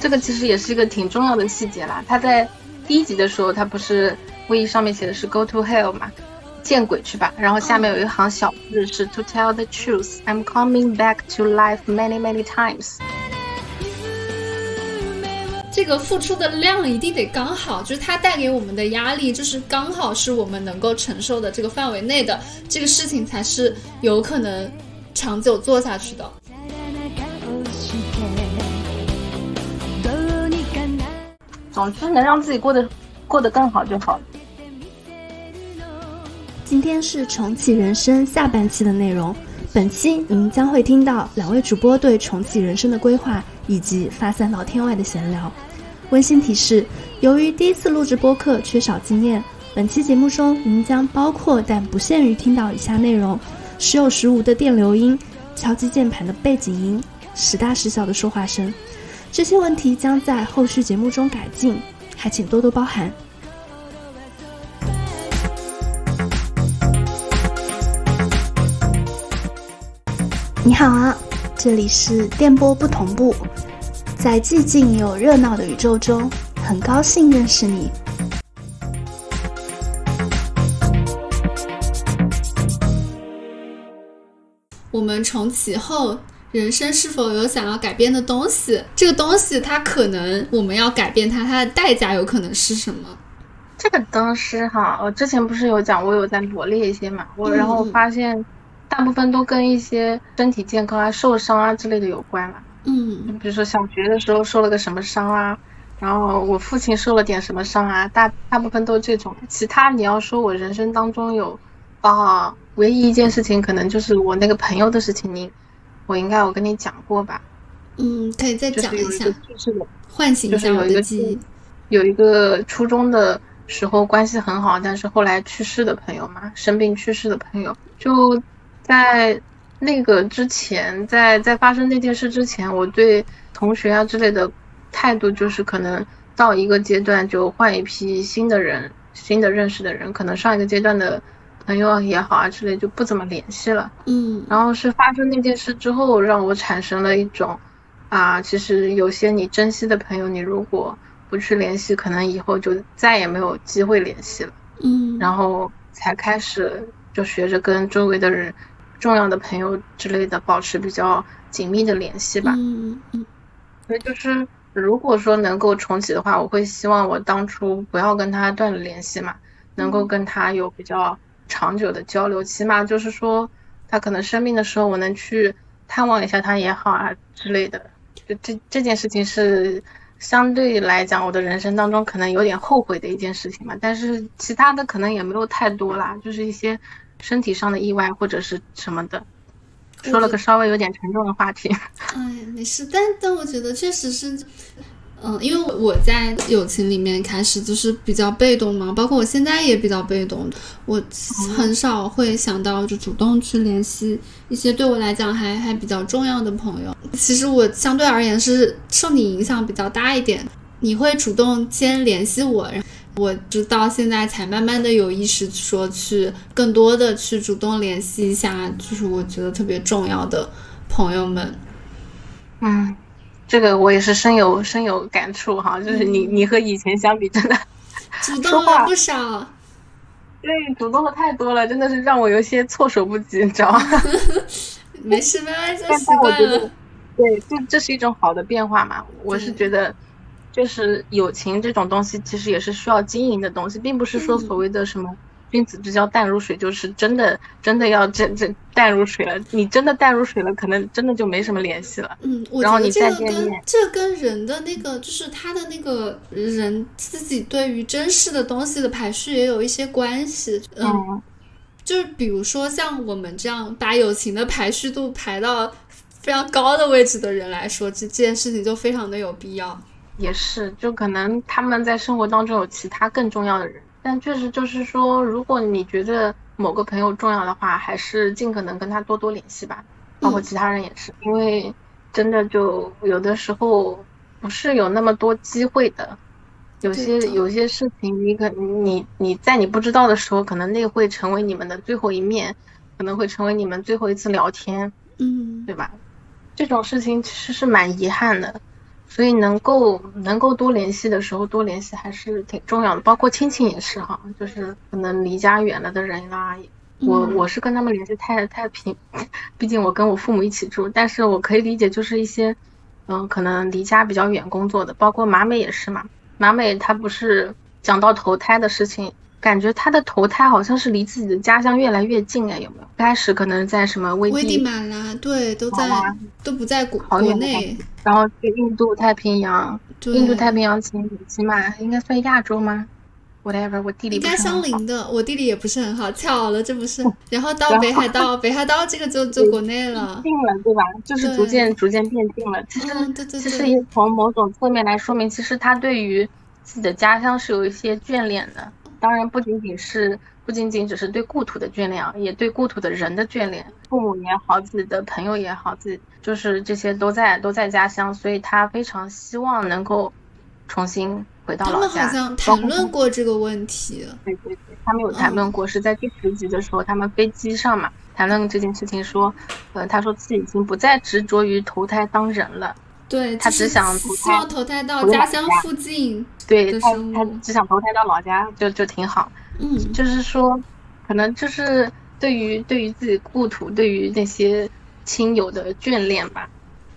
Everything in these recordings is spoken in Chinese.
这个其实也是一个挺重要的细节啦。他在第一集的时候，他不是卫衣上面写的是 “Go to hell” 嘛，见鬼去吧。然后下面有一行小字是 “To tell the truth, I'm coming back to life many many times。”这个付出的量一定得刚好，就是它带给我们的压力，就是刚好是我们能够承受的这个范围内的，这个事情才是有可能长久做下去的。总之，能让自己过得过得更好就好。今天是重启人生下半期的内容，本期您将会听到两位主播对重启人生的规划以及发散到天外的闲聊。温馨提示：由于第一次录制播客缺少经验，本期节目中您将包括但不限于听到以下内容：时有时无的电流音、敲击键盘的背景音、时大时小的说话声。这些问题将在后续节目中改进，还请多多包涵。你好啊，这里是电波不同步。在寂静又热闹的宇宙中，很高兴认识你。我们重启后，人生是否有想要改变的东西？这个东西，它可能我们要改变它，它的代价有可能是什么？这个当时哈，我之前不是有讲，我有在罗列一些嘛，我然后发现，大部分都跟一些身体健康啊、受伤啊之类的有关嘛。嗯，比如说小学的时候受了个什么伤啊，然后我父亲受了点什么伤啊，大大部分都这种。其他你要说我人生当中有，啊，唯一一件事情可能就是我那个朋友的事情，你，我应该我跟你讲过吧？嗯，可以再讲一下，就是唤醒一下我的记忆。有一个初中的时候关系很好，但是后来去世的朋友嘛，生病去世的朋友，就在。那个之前，在在发生那件事之前，我对同学啊之类的态度就是可能到一个阶段就换一批新的人，新的认识的人，可能上一个阶段的朋友也好啊之类就不怎么联系了。嗯，然后是发生那件事之后，让我产生了一种啊，其实有些你珍惜的朋友，你如果不去联系，可能以后就再也没有机会联系了。嗯，然后才开始就学着跟周围的人。重要的朋友之类的，保持比较紧密的联系吧。嗯嗯。所以就是，如果说能够重启的话，我会希望我当初不要跟他断了联系嘛，能够跟他有比较长久的交流。起码就是说，他可能生病的时候，我能去探望一下他也好啊之类的。就这这件事情是相对来讲，我的人生当中可能有点后悔的一件事情嘛。但是其他的可能也没有太多啦，就是一些。身体上的意外或者是什么的，说了个稍微有点沉重的话题。哎，没事，但但我觉得确实是，嗯，因为我在友情里面开始就是比较被动嘛，包括我现在也比较被动，我很少会想到就主动去联系一些对我来讲还还比较重要的朋友。其实我相对而言是受你影响比较大一点，你会主动先联系我。我直到现在才慢慢的有意识说去更多的去主动联系一下，就是我觉得特别重要的朋友们。嗯，这个我也是深有深有感触哈，就是你你和以前相比，真的主动了不少。对，主动的太多了，真的是让我有些措手不及，你知道吗？没事，慢慢就习惯了。对，这这是一种好的变化嘛？我是觉得。就是友情这种东西，其实也是需要经营的东西，并不是说所谓的什么君子之交淡如水，就是真的真的要真真淡如水了。你真的淡如水了，可能真的就没什么联系了。嗯，然后你再见面，这跟人的那个，就是他的那个人自己对于珍视的东西的排序也有一些关系。嗯，就是比如说像我们这样把友情的排序度排到非常高的位置的人来说，这这件事情就非常的有必要。也是，就可能他们在生活当中有其他更重要的人，但确实就是说，如果你觉得某个朋友重要的话，还是尽可能跟他多多联系吧。包括其他人也是，因为真的就有的时候不是有那么多机会的，有些有些事情，你可你你在你不知道的时候，可能那会成为你们的最后一面，可能会成为你们最后一次聊天，嗯，对吧？这种事情其实是蛮遗憾的。所以能够能够多联系的时候多联系还是挺重要的，包括亲情也是哈，就是可能离家远了的人啦，我我是跟他们联系太太频，毕竟我跟我父母一起住，但是我可以理解就是一些，嗯，可能离家比较远工作的，包括马美也是嘛，马美她不是讲到投胎的事情。感觉他的投胎好像是离自己的家乡越来越近哎，有没有？开始可能在什么危地马拉，对，都在都不在国国内，然后去印度太平洋，印度太平洋起起码应该算亚洲吗？whatever，我地理应该相邻的，我地理也不是很好，巧了，这不是？然后到北海道，北海道这个就就国内了，近了对吧？就是逐渐逐渐变近了。其实其实也从某种侧面来说明，其实他对于自己的家乡是有一些眷恋的。当然不仅仅是不仅仅只是对故土的眷恋，也对故土的人的眷恋，父母也好，自己的朋友也好，自己就是这些都在都在家乡，所以他非常希望能够重新回到老家。他们好像谈论过这个问题。对对对，他们有谈论过，是在第十集的时候，他们飞机上嘛谈论这件事情，说，呃，他说自己已经不再执着于投胎当人了。对他只想希望投胎到家乡附近，对他他只想投胎到老家就就挺好。嗯，就是说，可能就是对于对于自己故土，对于那些亲友的眷恋吧。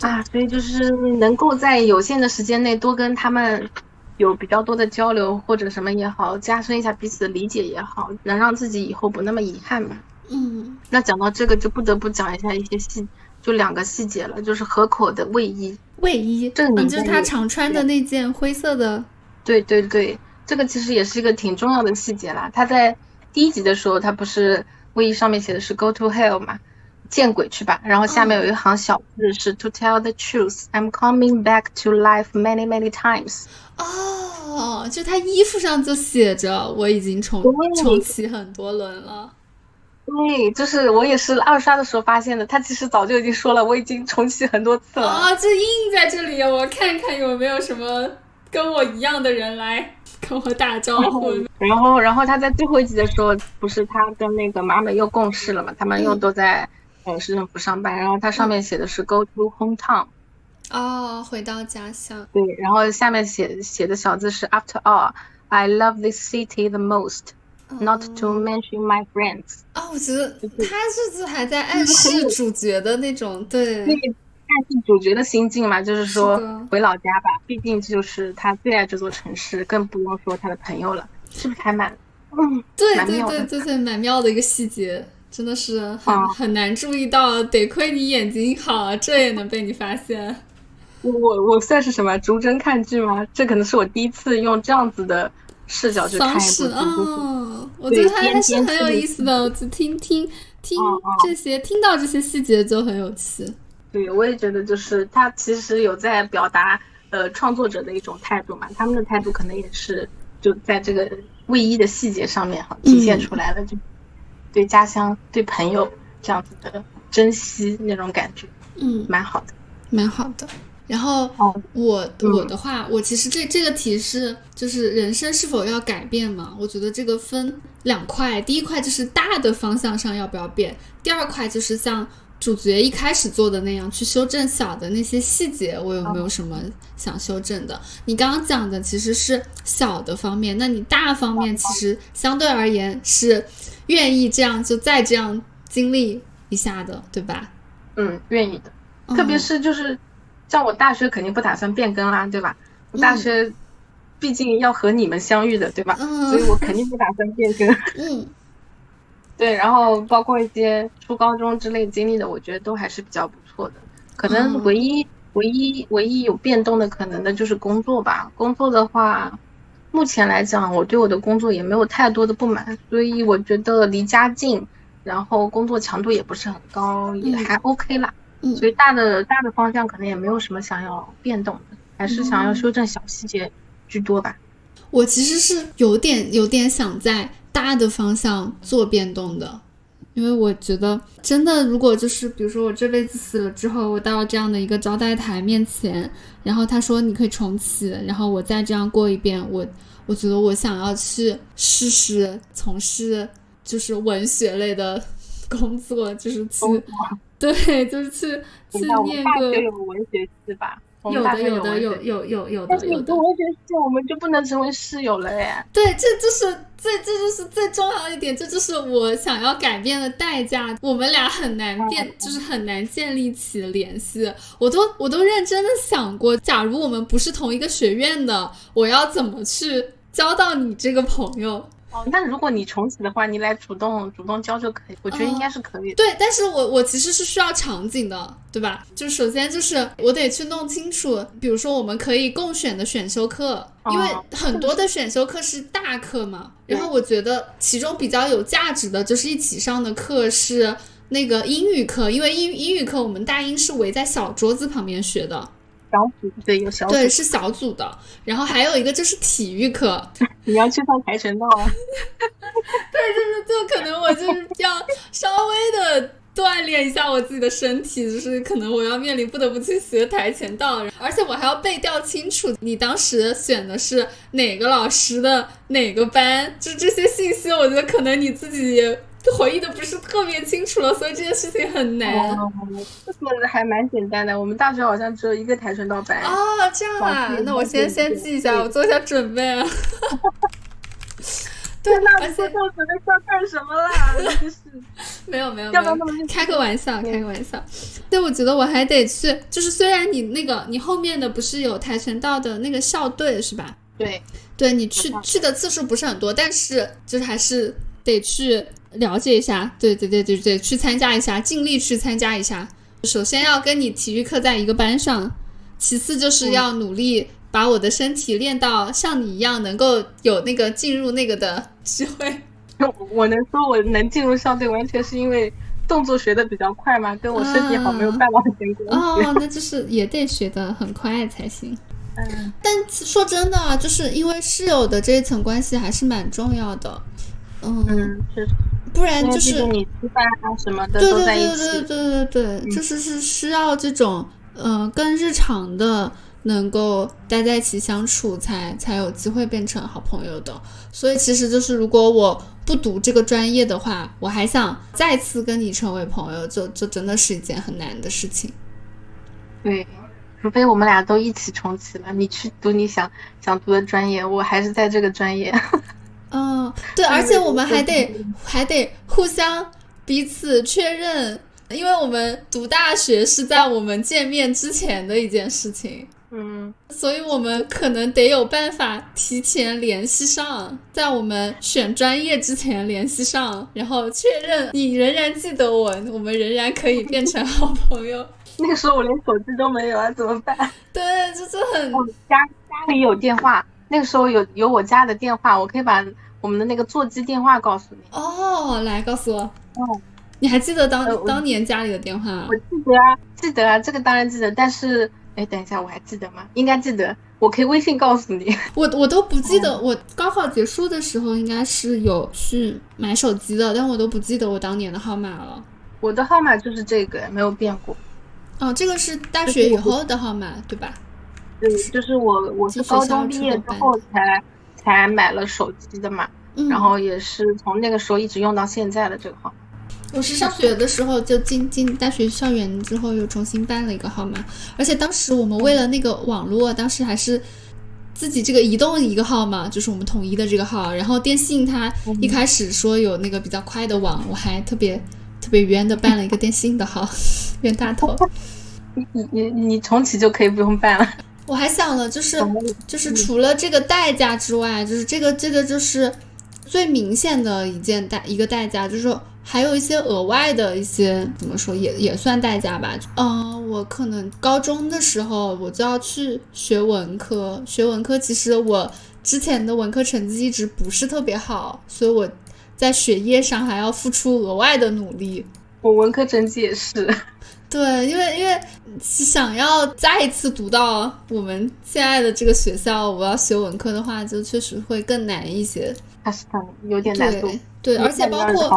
啊，所以就是能够在有限的时间内多跟他们有比较多的交流或者什么也好，加深一下彼此的理解也好，能让自己以后不那么遗憾嘛。嗯，那讲到这个就不得不讲一下一些细，就两个细节了，就是河口的卫衣。卫衣，嗯，就是他常穿的那件灰色的。对对对，这个其实也是一个挺重要的细节啦。他在第一集的时候，他不是卫衣上面写的是 “Go to hell” 嘛，见鬼去吧。然后下面有一行小字是 “To tell the truth, I'm coming back to life many many times。”哦，就他衣服上就写着“我已经重重启很多轮了”。对，就是我也是二刷的时候发现的。他其实早就已经说了，我已经重启很多次了。啊，这印在这里，我看看有没有什么跟我一样的人来跟我打招呼。然后，然后他在最后一集的时候，不是他跟那个马美又共事了嘛？他们又都在呃市政府上班。然后他上面写的是 “Go to hometown”，哦，回到家乡。对，然后下面写写的小字是 “After all, I love this city the most.” Not to mention my friends。哦，我觉得他这次还在暗示主角的那种，对，暗示主角的心境嘛，就是说回老家吧，毕竟就是他最爱这座城市，更不用说他的朋友了，是不是还蛮，嗯，对对对对对，蛮妙的一个细节，真的是很很难注意到，得亏你眼睛好，这也能被你发现。我我算是什么逐帧看剧吗？这可能是我第一次用这样子的。视角去看一部哦，我觉得他还是很有意思的。我只听听听这些，听到这些细节就很有趣。对，我也觉得就是他其实有在表达呃创作者的一种态度嘛，他们的态度可能也是就在这个卫衣的细节上面哈体现出来了，就对家乡、对朋友这样子的珍惜那种感觉，嗯，蛮好的，蛮好的。然后我我的话，我其实这这个题是就是人生是否要改变嘛？我觉得这个分两块，第一块就是大的方向上要不要变，第二块就是像主角一开始做的那样去修正小的那些细节，我有没有什么想修正的？你刚刚讲的其实是小的方面，那你大方面其实相对而言是愿意这样就再这样经历一下的，对吧？嗯，愿意的，特别是就是。像我大学肯定不打算变更啦，对吧？我大学毕竟要和你们相遇的，对吧？所以我肯定不打算变更。嗯，对，然后包括一些初高中之类经历的，我觉得都还是比较不错的。可能唯一、唯一、唯一有变动的可能的就是工作吧。工作的话，目前来讲，我对我的工作也没有太多的不满，所以我觉得离家近，然后工作强度也不是很高，也还 OK 啦。所以大的大的方向可能也没有什么想要变动的，还是想要修正小细节居多吧。我其实是有点有点想在大的方向做变动的，因为我觉得真的，如果就是比如说我这辈子死了之后，我到这样的一个招待台面前，然后他说你可以重启，然后我再这样过一遍，我我觉得我想要去试试从事就是文学类的工作，就是去。对，就是去去念个有文学系吧。有的有的有有有有的。但是你跟文学系，我们就不能成为室友了哎。对，这就是最这就是最重要的一点，这就是我想要改变的代价。我们俩很难变，就是很难建立起联系。我都我都认真的想过，假如我们不是同一个学院的，我要怎么去交到你这个朋友？哦，那如果你重启的话，你来主动主动教就可以，我觉得应该是可以。对，但是我我其实是需要场景的，对吧？就首先就是我得去弄清楚，比如说我们可以共选的选修课，因为很多的选修课是大课嘛。然后我觉得其中比较有价值的就是一起上的课是那个英语课，因为英英语课我们大英是围在小桌子旁边学的。小组对有小组对是小组的，然后还有一个就是体育课，你要去上跆拳道啊？对，就是就可能我就是要稍微的锻炼一下我自己的身体，就是可能我要面临不得不去学跆拳道，而且我还要背调清楚你当时选的是哪个老师的哪个班，就这些信息，我觉得可能你自己也。回忆的不是特别清楚了，所以这件事情很难。这个还蛮简单的，我们大学好像只有一个跆拳道班。哦，这样啊，那我先先记一下，我做一下准备啊。对，那你做这准备要干什么啦？就是没有没有没有，开个玩笑，开个玩笑。对，我觉得我还得去，就是虽然你那个你后面的不是有跆拳道的那个校队是吧？对，对你去去的次数不是很多，但是就是还是得去。了解一下，对对对对对，去参加一下，尽力去参加一下。首先要跟你体育课在一个班上，其次就是要努力把我的身体练到像你一样，能够有那个进入那个的机会。我能说我能进入校队，完全是因为动作学的比较快嘛？跟我身体好没有半毛钱关系。哦，那就是也得学的很快才行。嗯，但说真的啊，就是因为室友的这一层关系还是蛮重要的。嗯，确实。不然就是你吃饭啊什么的都在一起。对对对对对对，就是是需要这种呃更日常的能够待在一起相处，才才有机会变成好朋友的。所以其实就是如果我不读这个专业的话，我还想再次跟你成为朋友，就就真的是一件很难的事情。对，除非我们俩都一起重启了，你去读你想想读的专业，我还是在这个专业。嗯，对，而且我们还得还得互相彼此确认，因为我们读大学是在我们见面之前的一件事情，嗯，所以我们可能得有办法提前联系上，在我们选专业之前联系上，然后确认你仍然记得我，我们仍然可以变成好朋友。那个时候我连手机都没有啊，怎么办？对，就是很家家里有电话。那个时候有有我家的电话，我可以把我们的那个座机电话告诉你。哦，来告诉我。哦，你还记得当当年家里的电话？我记得啊，记得啊，这个当然记得。但是，哎，等一下，我还记得吗？应该记得，我可以微信告诉你。我我都不记得，我高考结束的时候应该是有去买手机的，但我都不记得我当年的号码了。我的号码就是这个，没有变过。哦，这个是大学以后的号码，对吧？对，就是我，我是高中毕业之后才才买了手机的嘛，然后也是从那个时候一直用到现在的这个号。我是上学的时候就进进大学校园之后又重新办了一个号码，而且当时我们为了那个网络，当时还是自己这个移动一个号嘛，就是我们统一的这个号。然后电信它一开始说有那个比较快的网，我还特别特别冤的办了一个电信的号，冤大头。你你你你重启就可以不用办了。我还想了，就是就是除了这个代价之外，就是这个这个就是最明显的一件代一个代价，就是还有一些额外的一些怎么说也也算代价吧。嗯，我可能高中的时候我就要去学文科，学文科其实我之前的文科成绩一直不是特别好，所以我在学业上还要付出额外的努力。我文科成绩也是。对，因为因为想要再一次读到我们现在的这个学校，我要学文科的话，就确实会更难一些。它是很有点难度。对，而且包括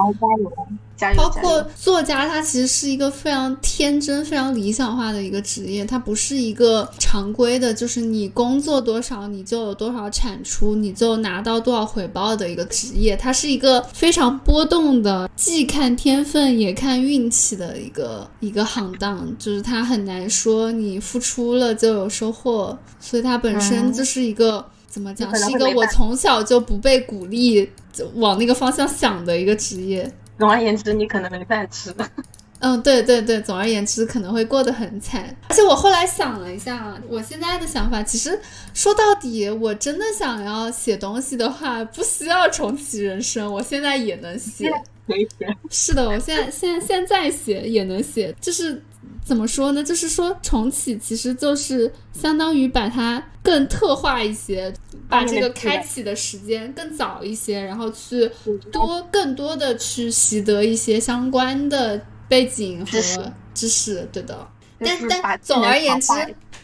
包括作家，他其实是一个非常天真、非常理想化的一个职业，它不是一个常规的，就是你工作多少，你就有多少产出，你就拿到多少回报的一个职业。它是一个非常波动的，既看天分也看运气的一个一个行当，就是它很难说你付出了就有收获，所以它本身就是一个。怎么讲？是一个我从小就不被鼓励往那个方向想的一个职业。总而言之，你可能没饭吃。嗯，对对对，总而言之，可能会过得很惨。而且我后来想了一下，我现在的想法，其实说到底，我真的想要写东西的话，不需要重启人生，我现在也能写。可以写 是的，我现在现在现在写也能写，就是。怎么说呢？就是说重启其实就是相当于把它更特化一些，把这个开启的时间更早一些，然后去多更多的去习得一些相关的背景和知识，对的。但但总而言之，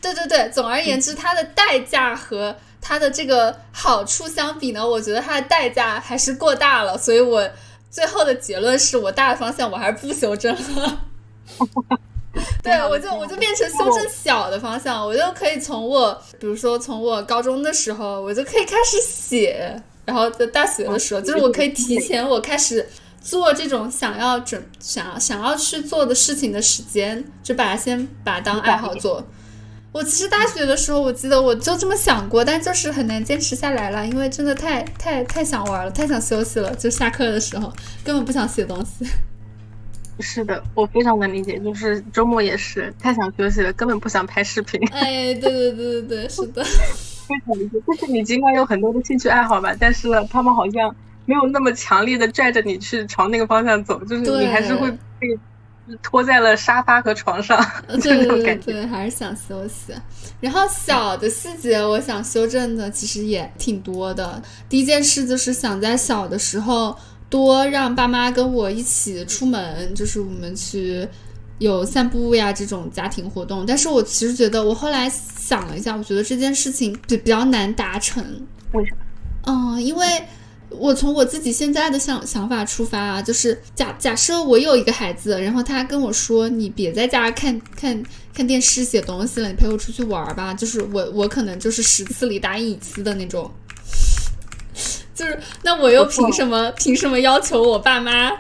对对对，总而言之，它的代价和它的这个好处相比呢，我觉得它的代价还是过大了。所以我最后的结论是我大的方向我还是不修正了。对，我就我就变成修正小的方向，我就可以从我，比如说从我高中的时候，我就可以开始写，然后在大学的时候，就是我可以提前我开始做这种想要准想要想要去做的事情的时间，就把它先把它当爱好做。我其实大学的时候，我记得我就这么想过，但就是很难坚持下来了，因为真的太太太想玩了，太想休息了，就下课的时候根本不想写东西。是的，我非常能理解，就是周末也是太想休息了，根本不想拍视频。哎，对对对对对，是的，非常理解。就是你尽管有很多的兴趣爱好吧，但是他们好像没有那么强烈的拽着你去朝那个方向走，就是你还是会被拖在了沙发和床上。对对对对，还是想休息。然后小的细节，我想修正的其实也挺多的。第一件事就是想在小的时候。多让爸妈跟我一起出门，就是我们去有散步呀这种家庭活动。但是我其实觉得，我后来想了一下，我觉得这件事情比比较难达成。为什么？嗯，因为我从我自己现在的想想法出发啊，就是假假设我有一个孩子，然后他跟我说：“你别在家看看看电视、写东西了，你陪我出去玩吧。”就是我我可能就是十次里答应一次的那种。就是，那我又凭什么？凭什么要求我爸妈，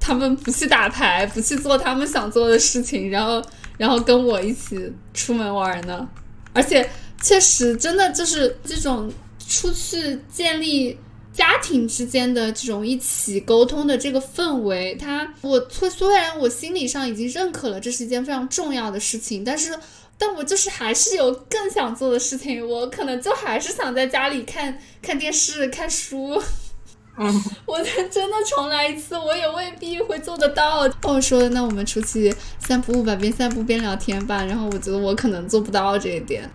他们不去打牌，不去做他们想做的事情，然后，然后跟我一起出门玩呢？而且，确实，真的就是这种出去建立家庭之间的这种一起沟通的这个氛围，他，我虽虽然我心理上已经认可了这是一件非常重要的事情，但是。但我就是还是有更想做的事情，我可能就还是想在家里看看电视、看书。嗯，我真的重来一次，我也未必会做得到。我说，那我们出去散步吧，边散步边聊天吧。然后我觉得我可能做不到这一点。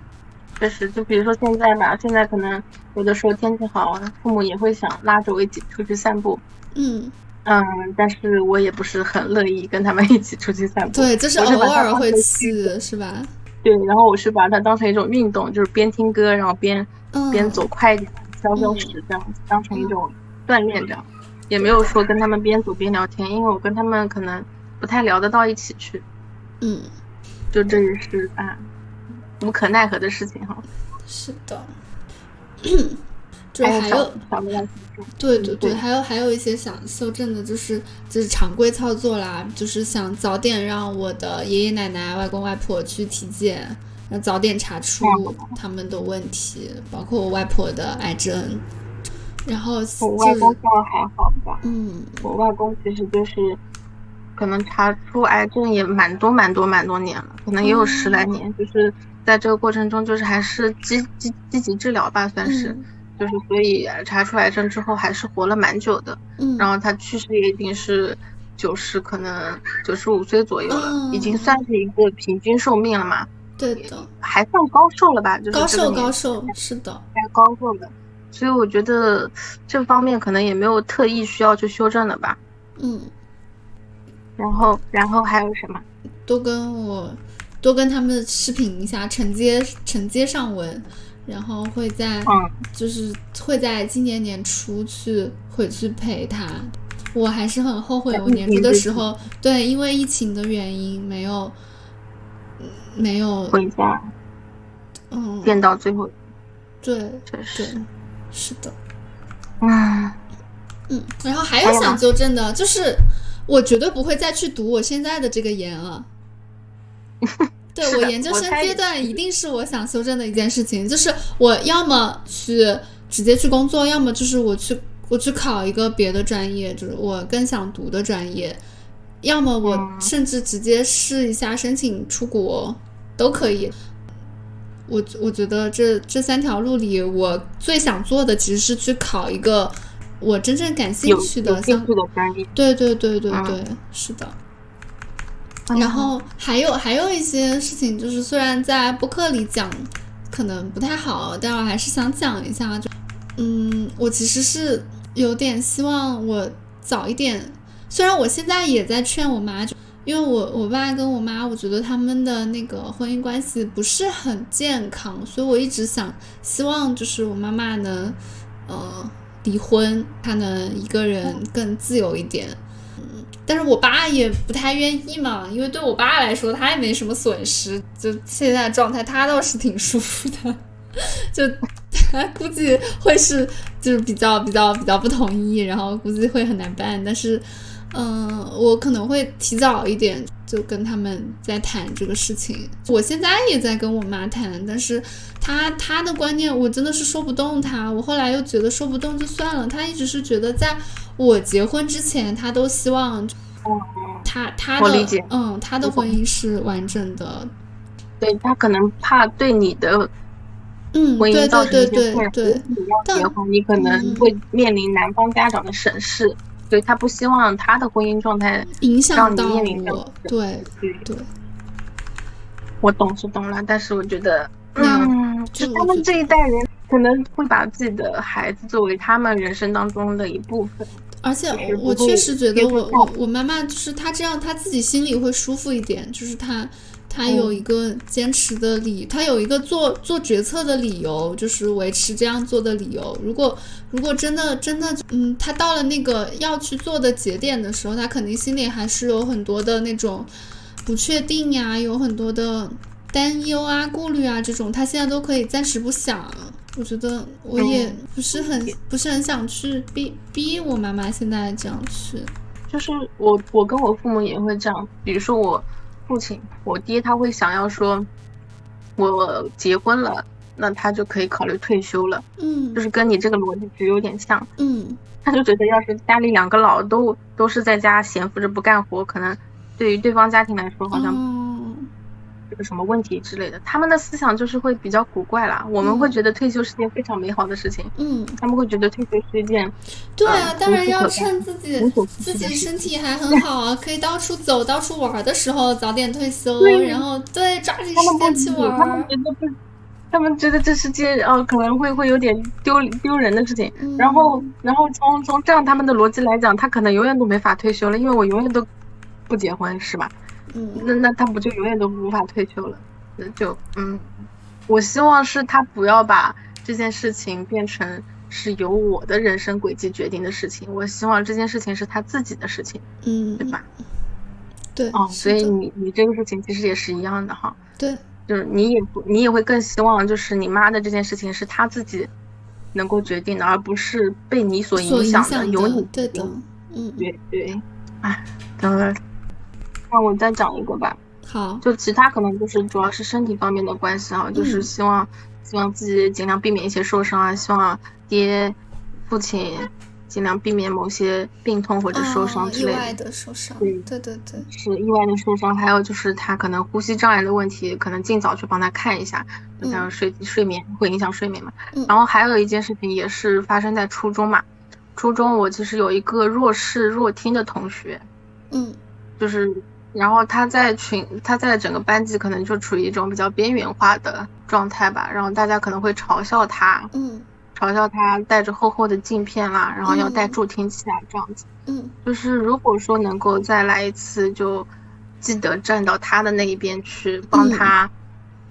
确实，就比如说现在吧，现在可能有的时候天气好，父母也会想拉着我一起出去散步。嗯嗯，但是我也不是很乐意跟他们一起出去散步。对，就是偶尔会去，是吧？对，然后我是把它当成一种运动，就是边听歌，然后边边走快一点，消消食这样子，当成一种锻炼这样，也没有说跟他们边走边聊天，因为我跟他们可能不太聊得到一起去。嗯，就这也是啊，无可奈何的事情哈。是的。还有，对对对，还有还有一些想修正的，就是就是常规操作啦，就是想早点让我的爷爷奶奶、外公外婆去体检，要早点查出他们的问题，包括我外婆的癌症。然后我外公倒还好吧，嗯，我外公其实就是可能查出癌症也蛮多蛮多蛮多年了，可能也有十来年，就是在这个过程中，就是还是积积积极治疗吧，算是。就是，所以查出癌症之后还是活了蛮久的。嗯，然后他去世也已经是九十，可能九十五岁左右了，已经算是一个平均寿命了嘛。对的，还算高寿了吧？就是高寿高寿，是的，该高寿的。所以我觉得这方面可能也没有特意需要去修正的吧。嗯。然后，然后还有什么？多跟我多跟他们视频一下，承接承接上文。然后会在嗯就是会在今年年初去回去陪他。我还是很后悔，我年初的时候对因为疫情的原因没有没有回家嗯见到最后，对对，是的。嗯嗯，然后还有想纠正的，就是我绝对不会再去读我现在的这个研了。对我研究生阶段一定是我想修正的一件事情，就是我要么去直接去工作，要么就是我去我去考一个别的专业，就是我更想读的专业，要么我嗯。甚至直接试一下申请出国都可以。我我觉得这这三条路里，我最想做的其实是去考一个我真正感兴趣的，像有兴趣的专业，对对对对嗯。对，是的。然后还有还有一些事情，就是虽然在播客里讲可能不太好，但我还是想讲一下。就嗯，我其实是有点希望我早一点，虽然我现在也在劝我妈，就因为我我爸跟我妈，我觉得他们的那个婚姻关系不是很健康，所以我一直想希望就是我妈妈能呃离婚，她能一个人更自由一点。但是我爸也不太愿意嘛，因为对我爸来说，他也没什么损失，就现在状态，他倒是挺舒服的。就他估计会是就是比较比较比较不同意，然后估计会很难办。但是，嗯、我可能会提早一点就跟他们在谈这个事情。我现在也在跟我妈谈，但是她她的观念我真的是说不动她。我后来又觉得说不动就算了，她一直是觉得在我结婚之前，她都希望她她的嗯她的婚姻是完整的。对他可能怕对你的嗯，婚对对对对对。你要结婚，你可能嗯会面临男方家长的审视，所以他不希望他的婚姻状态影响到面临这样我，对对对，我懂是懂了，但是我觉得，那嗯，就就他们这一代人可能会把自己的孩子作为他们人生当中的一部分。而且我确实觉得我我我妈妈就是她这样，她自己心里会舒服一点，就是她她嗯有一个坚持的理，他有一个做做决策的理由，就是维持这样做的理由。如果如果真的真的，嗯，他到了那个要去做的节点的时候，他肯定心里还是有很多的那种不确定呀，有很多的担忧啊、顾虑啊这种，他现在都可以暂时不想。我觉得我也嗯不是很、不是很想去逼逼我妈妈现在这样去。就是我我跟我父母也会这样，比如说我父亲，我爹他会想要说，我结婚了，那他就可以考虑退休了，嗯就是跟你这个逻辑其实有点像。嗯他就觉得要是家里两个老都都是在家闲扶着不干活，可能对于对方家庭来说好像个什么问题之类的。他们的思想就是会比较古怪啦。我们会觉得退休是件非常美好的事情，嗯，他们会觉得退休是一件对啊，嗯当然要趁自己自己身体还 很好啊，可以到处走、到处玩的时候早点退休，对然后对抓紧时间去玩他们。觉得不，他们觉得这是件呃可能会会有点丢丢人的事情。嗯然后，然后从从这样他们的逻辑来讲，他可能永远都没法退休了，因为我永远都不结婚，是吧？嗯那那他不就永远都无法退休了？那就嗯，我希望是他不要把这件事情变成是由我的人生轨迹决定的事情。我希望这件事情是他自己的事情，嗯，对吧？对，哦，所以你你这个事情其实也是一样的哈。对，就是你也不，你也会更希望，就是你妈的这件事情是他自己能够决定的，而不是被你所所影响的，响由你的，对的，嗯，对对，哎，等了，那我再讲一个吧，好，就其他可能就是主要是身体方面的关系啊，就是嗯希望希望自己尽量避免一些受伤啊，希望爹父亲尽量避免某些病痛或者受伤哦之类的。意外的受伤，对。对对对，是意外的受伤，还有就是他可能呼吸障碍的问题，可能尽早去帮他看一下，就像睡、睡眠会影响睡眠嘛。嗯。然后还有一件事情也是发生在初中嘛，初中我其实有一个弱视弱听的同学，嗯。就是然后他在群他在整个班级可能就处于一种比较边缘化的状态吧，然后大家可能会嘲笑他，嗯嘲笑他戴着厚厚的镜片啦，然后要戴嗯助听器啊这样子。嗯就是如果说能够再来一次，就记得站到他的那一边去，帮嗯他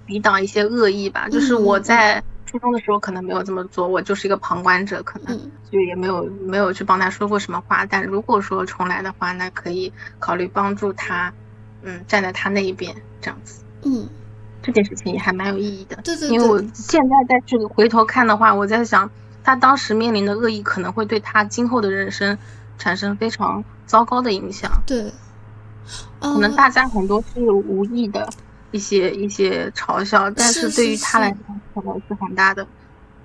抵挡一些恶意吧。就是我在初中的时候可能没有这么做，我就是一个旁观者，可能就也没有没有去帮他说过什么话。但如果说重来的话，那可以考虑帮助他，嗯，站在他那一边这样子。嗯，这件事情也还蛮有意义的。对对，因为我现在再去回头看的话，我在想他当时面临的恶意可能会对他今后的人生产生非常糟糕的影响。对，可能大家很多是无意的。一些一些嘲笑，但是对于他来说可能是很大的，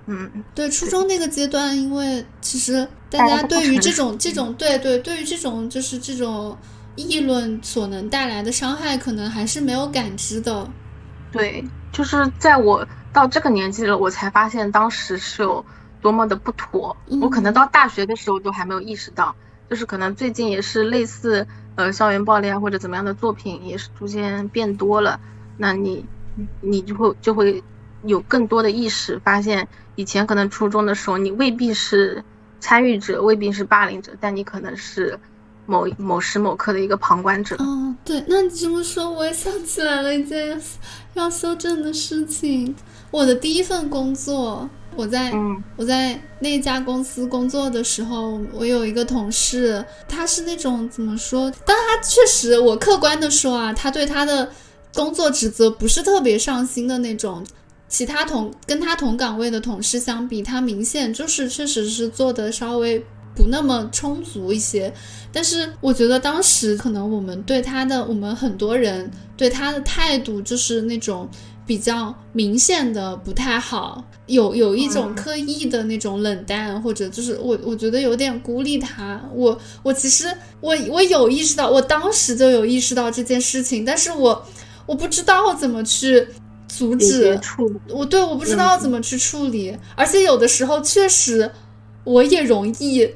嗯，对初中那个阶段，因为其实大家对于这种这种对对，对于这种就是这种议论所能带来的伤害，可能还是没有感知的。对，就是在我到这个年纪了，我才发现当时是有多么的不妥。我可能到大学的时候都还没有意识到，就是可能最近也是类似呃校园暴力啊或者怎么样的作品也是逐渐变多了。那你，你就会就会有更多的意识，发现以前可能初中的时候，你未必是参与者，未必是霸凌者，但你可能是某某时某刻的一个旁观者。嗯，对。那你这么说，我也想起来了一件要修正的事情。我的第一份工作，我在我在那家公司工作的时候，我有一个同事，他是那种怎么说？但他确实，我客观的说啊，他对他的。工作职责不是特别上心的那种，其他同跟他同岗位的同事相比，他明显就是确实是做的稍微不那么充足一些。但是我觉得当时可能我们对他的，我们很多人对他的态度就是那种比较明显的不太好，有有一种刻意的那种冷淡，或者就是我我觉得有点孤立他。我我其实我我有意识到，我当时就有意识到这件事情，但是我。我不知道怎么去阻止，我对我不知道怎么去处理，而且有的时候确实我也容易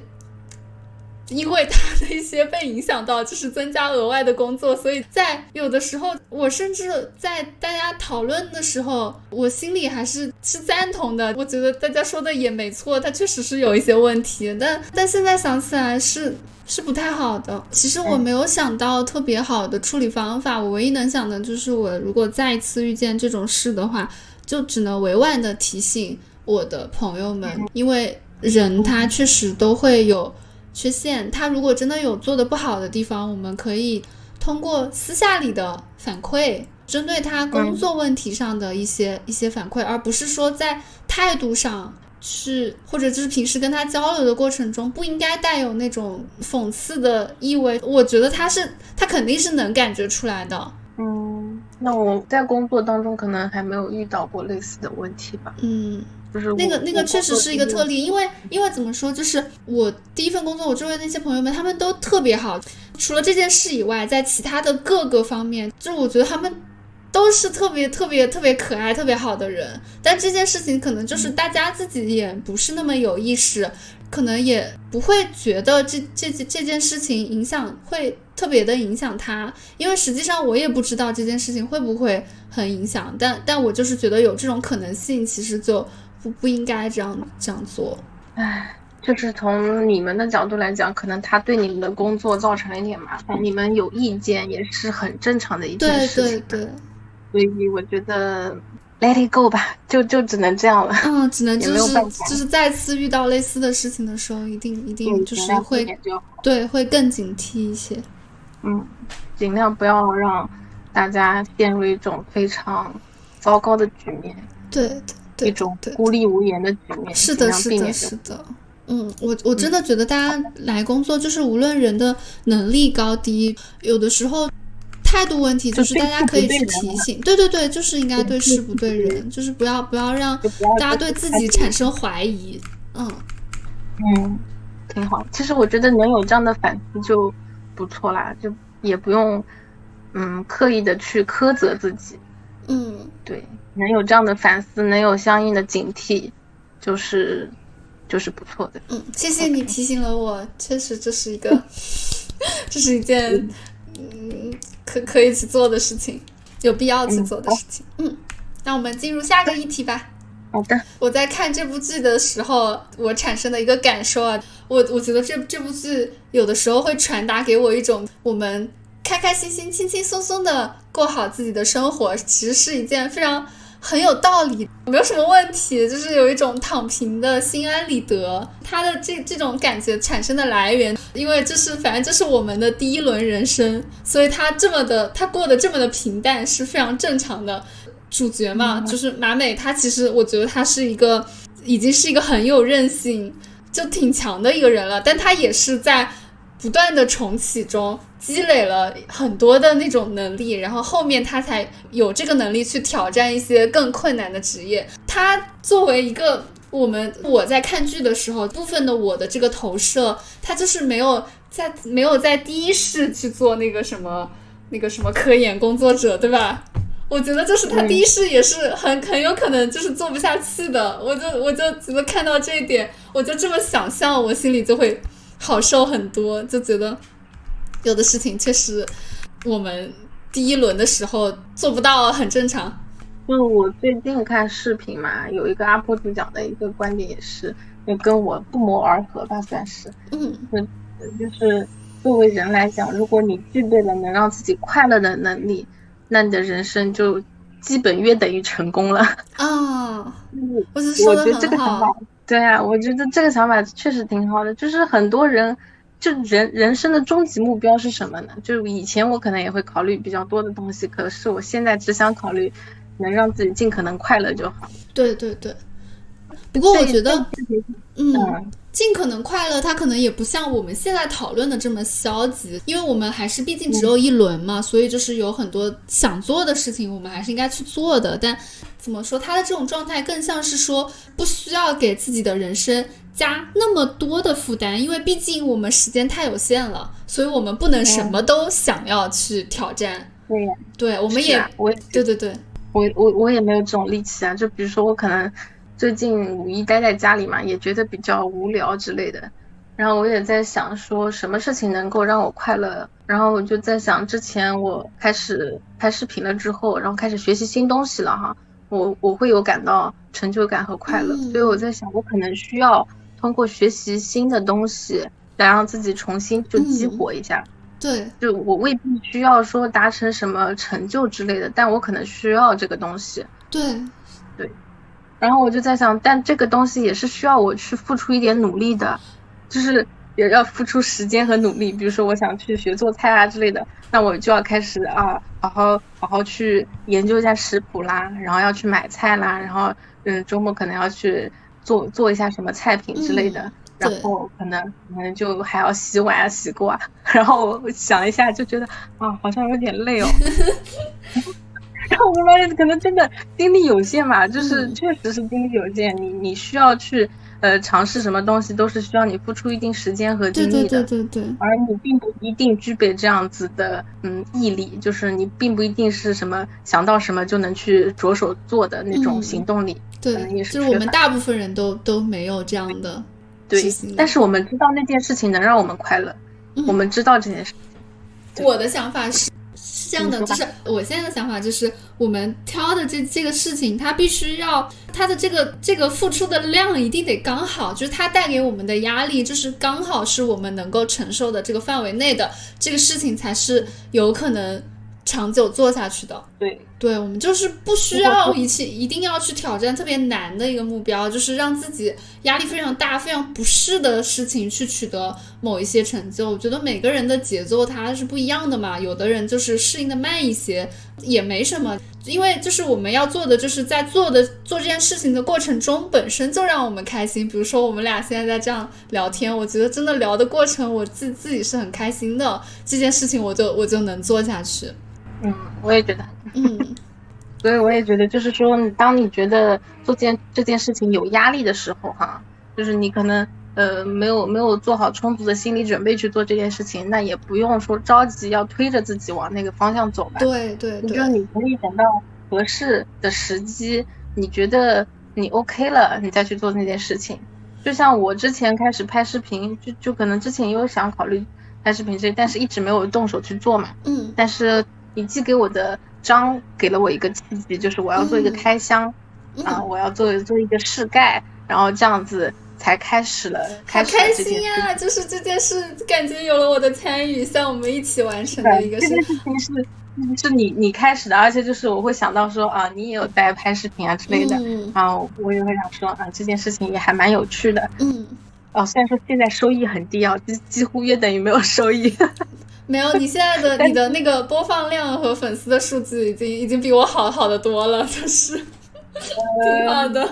因为他的一些被影响到，就是增加额外的工作，所以在有的时候，我甚至在大家讨论的时候，我心里还是是赞同的。我觉得大家说的也没错，他确实是有一些问题，但但现在想起来是。是不太好的。其实我没有想到特别好的处理方法，我唯一能想的就是，我如果再一次遇见这种事的话，就只能委婉的提醒我的朋友们，因为人他确实都会有缺陷，他如果真的有做的不好的地方，我们可以通过私下里的反馈，针对他工作问题上的一些一些反馈，而不是说在态度上。是，或者就是平时跟他交流的过程中，不应该带有那种讽刺的意味。我觉得他是，他肯定是能感觉出来的。嗯，那我在工作当中可能还没有遇到过类似的问题吧。嗯，就是那个那个确实是一个特例，因为因为怎么说，就是我第一份工作，我周围那些朋友们他们都特别好，除了这件事以外，在其他的各个方面，就是我觉得他们。都是特别特别特别可爱、特别好的人，但这件事情可能就是大家自己也不是那么有意识，可能也不会觉得这这这件事情影响会特别的影响他，因为实际上我也不知道这件事情会不会很影响，但但我就是觉得有这种可能性，其实就不不应该这样这样做。唉，就是从你们的角度来讲，可能他对你们的工作造成了一点麻烦，你们有意见也是很正常的一件事情。对对对。所以我觉得 let it go 吧，就就只能这样了。嗯，只能就是就是再次遇到类似的事情的时候，一定一定就是会对会更警惕一些。嗯，尽量不要让大家陷入一种非常糟糕的局面。对对，一种孤立无援的局面。是的，是的，是的。嗯，我我真的觉得大家来工作，就是无论人的能力高低，有的时候。态度问题就是大家可以去提醒，对对对，就是应该对事不对人，就是不要不要让大家对自己产生怀疑。嗯嗯，挺好。其实我觉得能有这样的反思就不错啦，就也不用嗯刻意的去苛责自己。嗯，对，能有这样的反思，能有相应的警惕，就是就是不错的。嗯，谢谢你提醒了我，确实这是一个，这是一件嗯。可可以去做的事情，有必要去做的事情。嗯，那我们进入下个议题吧。好的。我在看这部剧的时候，我产生的一个感受啊，我我觉得这这部剧有的时候会传达给我一种，我们开开心心、轻轻松松的过好自己的生活，其实是一件非常很有道理，没有什么问题，就是有一种躺平的心安理得。他的这这种感觉产生的来源，因为这是反正这是我们的第一轮人生，所以他这么的他过得这么的平淡是非常正常的。主角嘛，就是马美，他其实我觉得他是一个已经是一个很有韧性，就挺强的一个人了，但他也是在不断的重启中积累了很多的那种能力，然后后面他才有这个能力去挑战一些更困难的职业。他作为一个我们我在看剧的时候，部分的我的这个投射，他就是没有在没有在第一世去做那个什么那个什么科研工作者，对吧？我觉得就是他第一世也是很很有可能就是做不下去的，我就我就觉得看到这一点，我就这么想象，我心里就会好受很多，就觉得有的事情确实我们第一轮的时候做不到，很正常。就我最近看视频嘛，有一个 UP 主讲的一个观点也是，就跟我不谋而合吧，算是。嗯。就是作为人来讲，如果你具备了能让自己快乐的能力。那你的人生就基本约等于成功了啊！我我觉得这个想法，对啊，我觉得这个想法确实挺好的。就是很多人，就人人生的终极目标是什么呢？就以前我可能也会考虑比较多的东西，可是我现在只想考虑能让自己尽可能快乐就好。对对对。不过我觉得，嗯。尽可能快乐，它可能也不像我们现在讨论的这么消极，因为我们还是毕竟只有一轮嘛，所以就是有很多想做的事情，我们还是应该去做的。但怎么说，他的这种状态更像是说，不需要给自己的人生加那么多的负担，因为毕竟我们时间太有限了，所以我们不能什么都想要去挑战。对呀，对，我们也，我，对对对，我我我也没有这种力气啊。就比如说我可能。最近五一待在家里嘛，也觉得比较无聊之类的，然后我也在想说什么事情能够让我快乐，然后我就在想之前我开始拍视频了之后，然后开始学习新东西了哈，我我会有感到成就感和快乐，所以我在想我可能需要通过学习新的东西来让自己重新就激活一下，对，就我未必需要说达成什么成就之类的，但我可能需要这个东西，对，对。然后我就在想，但这个东西也是需要我去付出一点努力的，就是也要付出时间和努力。比如说，我想去学做菜啊之类的，那我就要开始啊，好好好好去研究一下食谱啦，然后要去买菜啦，然后嗯，周末可能要去做做一下什么菜品之类的，然后可能可能就还要洗碗啊、洗锅啊。然后我想一下，就觉得啊，好像有点累哦。我发现可能真的精力有限嘛，就是确实是精力有限。你你需要去呃尝试什么东西，都是需要你付出一定时间和精力的。对对对对。而你并不一定具备这样子的嗯毅力，就是你并不一定是什么想到什么就能去着手做的那种行动力。对，就是我们大部分人都都没有这样的。对，但是我们知道那件事情能让我们快乐，我们知道这件事。我的想法是。这样的就是我现在的想法，就是我们挑的这这个事情，它必须要它的这个这个付出的量一定得刚好，就是它带给我们的压力，就是刚好是我们能够承受的这个范围内的这个事情，才是有可能。长久做下去的，对对，我们就是不需要一起一定要去挑战特别难的一个目标，就是让自己压力非常大、非常不适的事情去取得某一些成就。我觉得每个人的节奏它是不一样的嘛，有的人就是适应的慢一些，也没什么，因为就是我们要做的就是在做的做这件事情的过程中本身就让我们开心。比如说我们俩现在在这样聊天，我觉得真的聊的过程我自自己是很开心的，这件事情我就我就能做下去。嗯，我也觉得，嗯，所以我也觉得，就是说，当你觉得做件这件事情有压力的时候，哈，就是你可能呃没有没有做好充足的心理准备去做这件事情，那也不用说着急要推着自己往那个方向走吧。对对，你就你可以等到合适的时机，你觉得你 OK 了，你再去做那件事情。就像我之前开始拍视频，就就可能之前也有想考虑拍视频这，但是一直没有动手去做嘛。嗯，但是。你寄给我的章给了我一个契机，就是我要做一个开箱，啊，我要做做一个试盖，然后这样子才开始了。好开心呀！就是这件事，感觉有了我的参与，像我们一起完成的一个。这件事情是是你你开始的，而且就是我会想到说啊，你也有在拍视频啊之类的，嗯然后我也会想说啊，这件事情也还蛮有趣的。嗯，哦，虽然说现在收益很低啊，几几乎约等于没有收益。没有，你现在的 你的那个播放量和粉丝的数据已经已经比我好好的多了，就是挺好的。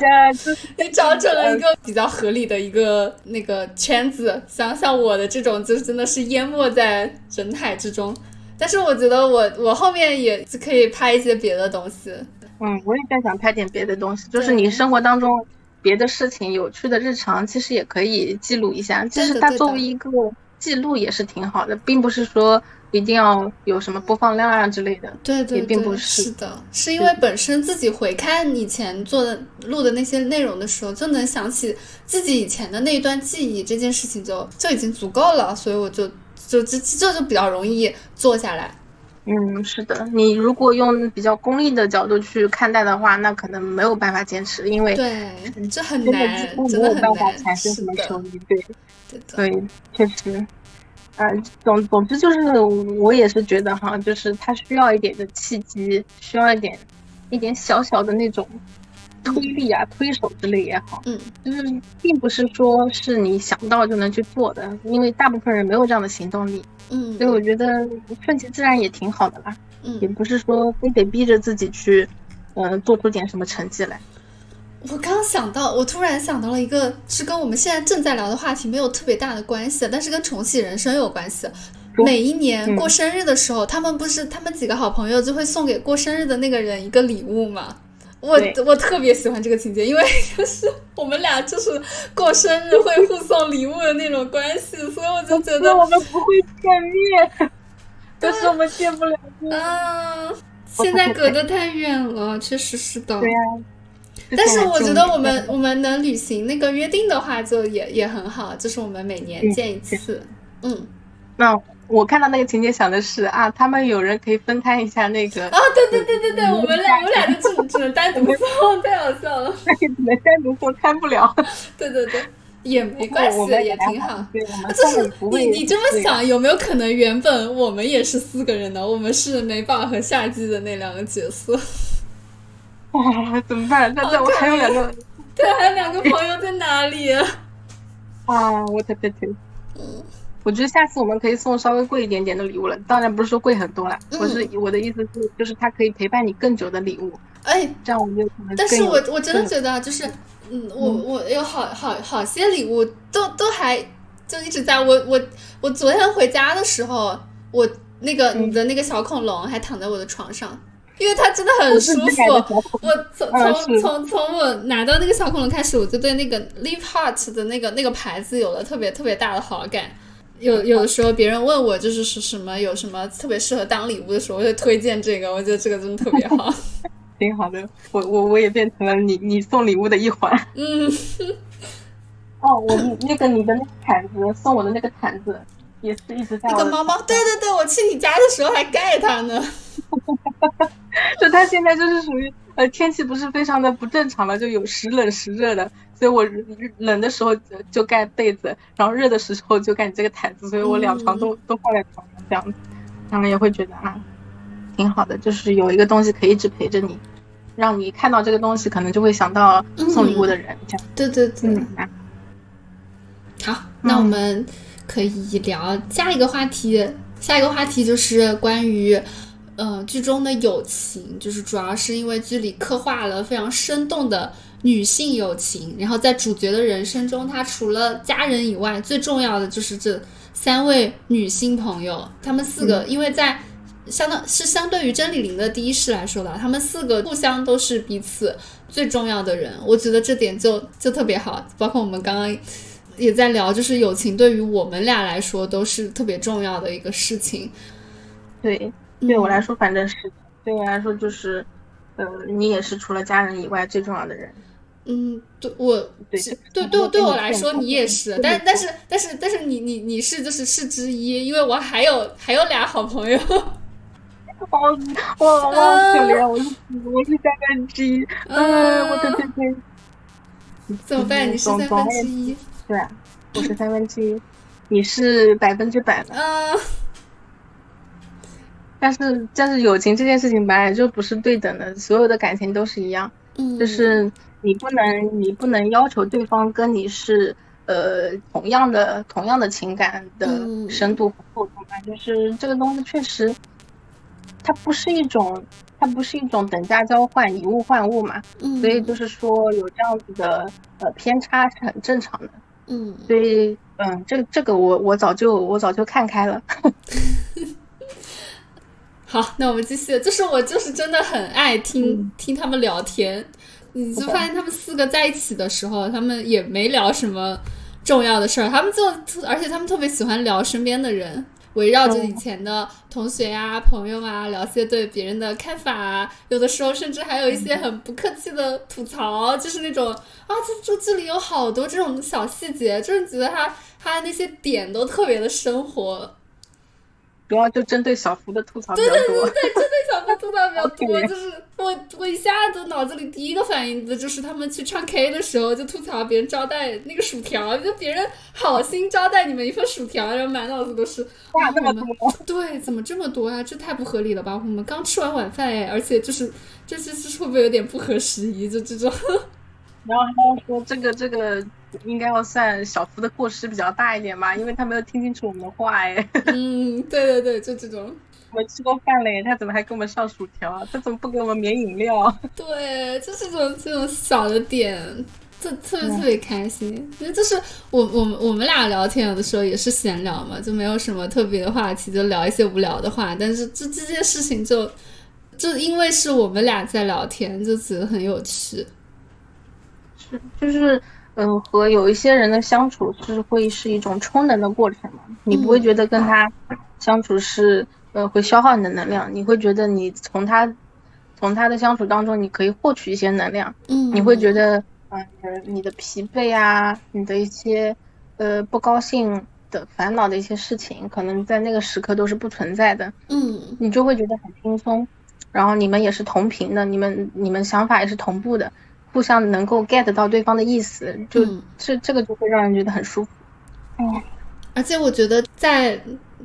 你找准了一个比较合理的一个那个圈子，像像我的这种，就是真的是淹没在人海之中。但是我觉得我我后面也可以拍一些别的东西。嗯，我也在想拍点别的东西，就是你生活当中别的事情、有趣的日常，其实也可以记录一下。其实它作为一个记录也是挺好的，并不是说一定要有什么播放量啊之类的。对对对，也并不是是的，是因为本身自己回看以前做的录的那些内容的时候，就能想起自己以前的那一段记忆，这件事情就就已经足够了，所以我就就这这就比较容易做下来。嗯，是的，你如果用比较功利的角度去看待的话，那可能没有办法坚持，因为对，这很难真的很没有办法难。产生什么是的，收益。对，对确实。呃，总总之就是，我也是觉得哈，就是他需要一点的契机，需要一点一点小小的那种推力啊、推手之类也好，嗯，就是并不是说是你想到就能去做的，因为大部分人没有这样的行动力，嗯所以我觉得顺其自然也挺好的啦，也嗯，不是说非得逼着自己去，嗯、做出点什么成绩来。我刚想到，我突然想到了一个，是跟我们现在正在聊的话题没有特别大的关系，但是跟重启人生有关系。说每一年嗯过生日的时候，他们不是他们几个好朋友就会送给过生日的那个人一个礼物嘛？我我特别喜欢这个情节，因为 就是我们俩就是过生日会互送礼物的那种关系，所以我就觉得我们不会见面，但是我们见不了面。啊，现在隔得太远了，确实是的。对呀、但是我觉得我们我们能履行那个约定的话，就也也很好，就是我们每年嗯见一次。嗯那我看到那个情节想的是啊，他们有人可以分摊一下那个，啊，对对对对对，我们俩 我们俩就只只能单独送，太好笑了。只能单独说摊不了。对 对对，也没关系也挺好。对，我们送就是你你这么想，有没有可能原本我们也是四个人呢？我们是美宝和夏季的那两个角色，哇，怎么办？那那我还有两个对，还有两个朋友在哪里？啊，我的天天。我觉得下次我们可以送稍微贵一点点的礼物了，当然不是说贵很多了，嗯我是我的意思是，就是它可以陪伴你更久的礼物，哎，这样我们就可能但是我我真的觉得啊，就是，嗯，我我有好好好些礼物都都还就一直在我我我昨天回家的时候，我那个嗯你的那个小恐龙还躺在我的床上，因为它真的很舒服。我从从从从我拿到那个小恐龙开始，我就对那个 Live Heart 的那个那个牌子有了特别特别大的好感。有有的时候别人问我就是是什么有什么特别适合当礼物的时候，我就推荐这个，我觉得这个真的特别好。挺好的，我我我也变成了你你送礼物的一环。嗯，哦，我那个你的那个毯子，送我的那个毯子，也是一直在那个猫猫，对对对，我去你家的时候还盖它呢。就它现在就是属于呃天气不是非常的不正常了，就有时冷时热的，所以我冷的时候就盖被子，然后热的时候就盖这个毯子，所以我两床都、都放在床上这样子，然后也会觉得啊挺好的，就是有一个东西可以一直陪着你，让你看到这个东西可能就会想到送礼物的人，这样。对对对，好，那我们可以聊下一个话题。下一个话题就是关于，呃，剧中的友情，就是主要是因为剧里刻画了非常生动的女性友情，然后在主角的人生中，他除了家人以外，最重要的就是这三位女性朋友，她们四个，因为在相当是相对于真理玲的第一世来说的，她们四个互相都是彼此最重要的人，我觉得这点就就特别好，包括我们刚刚。也在聊，就是友情对于我们俩来说都是特别重要的一个事情。对，对我来说反正是，对我来说就是，呃，你也是除了家人以外最重要的人。嗯，对我对是对对对我来说你也是，但但是但是但是你你你是就是是之一，因为我还有还有俩好朋友。哦，我我好可怜，我是我是三分之一，嗯，我的天天。怎么办？你是三分之一。对啊，我是三分之一，你是百分之百的。嗯，但是但是友情这件事情本来就不是对等的，所有的感情都是一样，嗯，就是你不能你不能要求对方跟你是呃同样的同样的情感的嗯深度和厚度吧，就是这个东西确实，它不是一种它不是一种等价交换以物换物嘛，嗯，所以就是说有这样子的呃偏差是很正常的。嗯所以，嗯，这这个我我早就我早就看开了。好，那我们继续。就是我就是真的很爱听、听他们聊天，你就发现他们四个在一起的时候，他们也没聊什么重要的事儿，他们就而且他们特别喜欢聊身边的人，围绕着以前的同学呀、朋友啊，聊些对别人的看法啊，有的时候甚至还有一些很不客气的吐槽，就是那种啊，这这这里有好多这种小细节，就是觉得他他那些点都特别的生活。主要就针对小福的吐槽比较多。对对对，针对小福吐槽比较 多，就是我我一下子脑子里第一个反应的就是他们去唱 K 的时候就吐槽别人招待那个薯条，就别人好心招待你们一份薯条，然后满脑子都是哇，那么多，对，怎么这么多啊？这太不合理了吧？我们刚吃完晚饭哎，而且就是这这这会不会有点不合时宜？就这种，然后还要说这个这个应该要算小福的过失比较大一点吧，因为他没有听清楚我们的话哎。嗯，对对对，就这种。我们吃过饭嘞，他怎么还给我们上薯条？他怎么不给我们免饮料？对，就是这种这种小的点，特特别特别开心。因为就是我我们我们俩聊天有的时候也是闲聊嘛，就没有什么特别的话题，就聊一些无聊的话。但是这这件事情就就因为是我们俩在聊天，就觉得很有趣。是就是嗯、呃和有一些人的相处是会是一种充能的过程嘛，你不会觉得跟他相处是呃会消耗你的能量，你会觉得你从他从他的相处当中你可以获取一些能量。嗯，你会觉得，呃，你的疲惫啊，你的一些呃不高兴的、烦恼的一些事情，可能在那个时刻都是不存在的，嗯你就会觉得很轻松。然后你们也是同频的，你们你们想法也是同步的，互相能够 get 到对方的意思，就、嗯这这个就会让人觉得很舒服。嗯而且我觉得在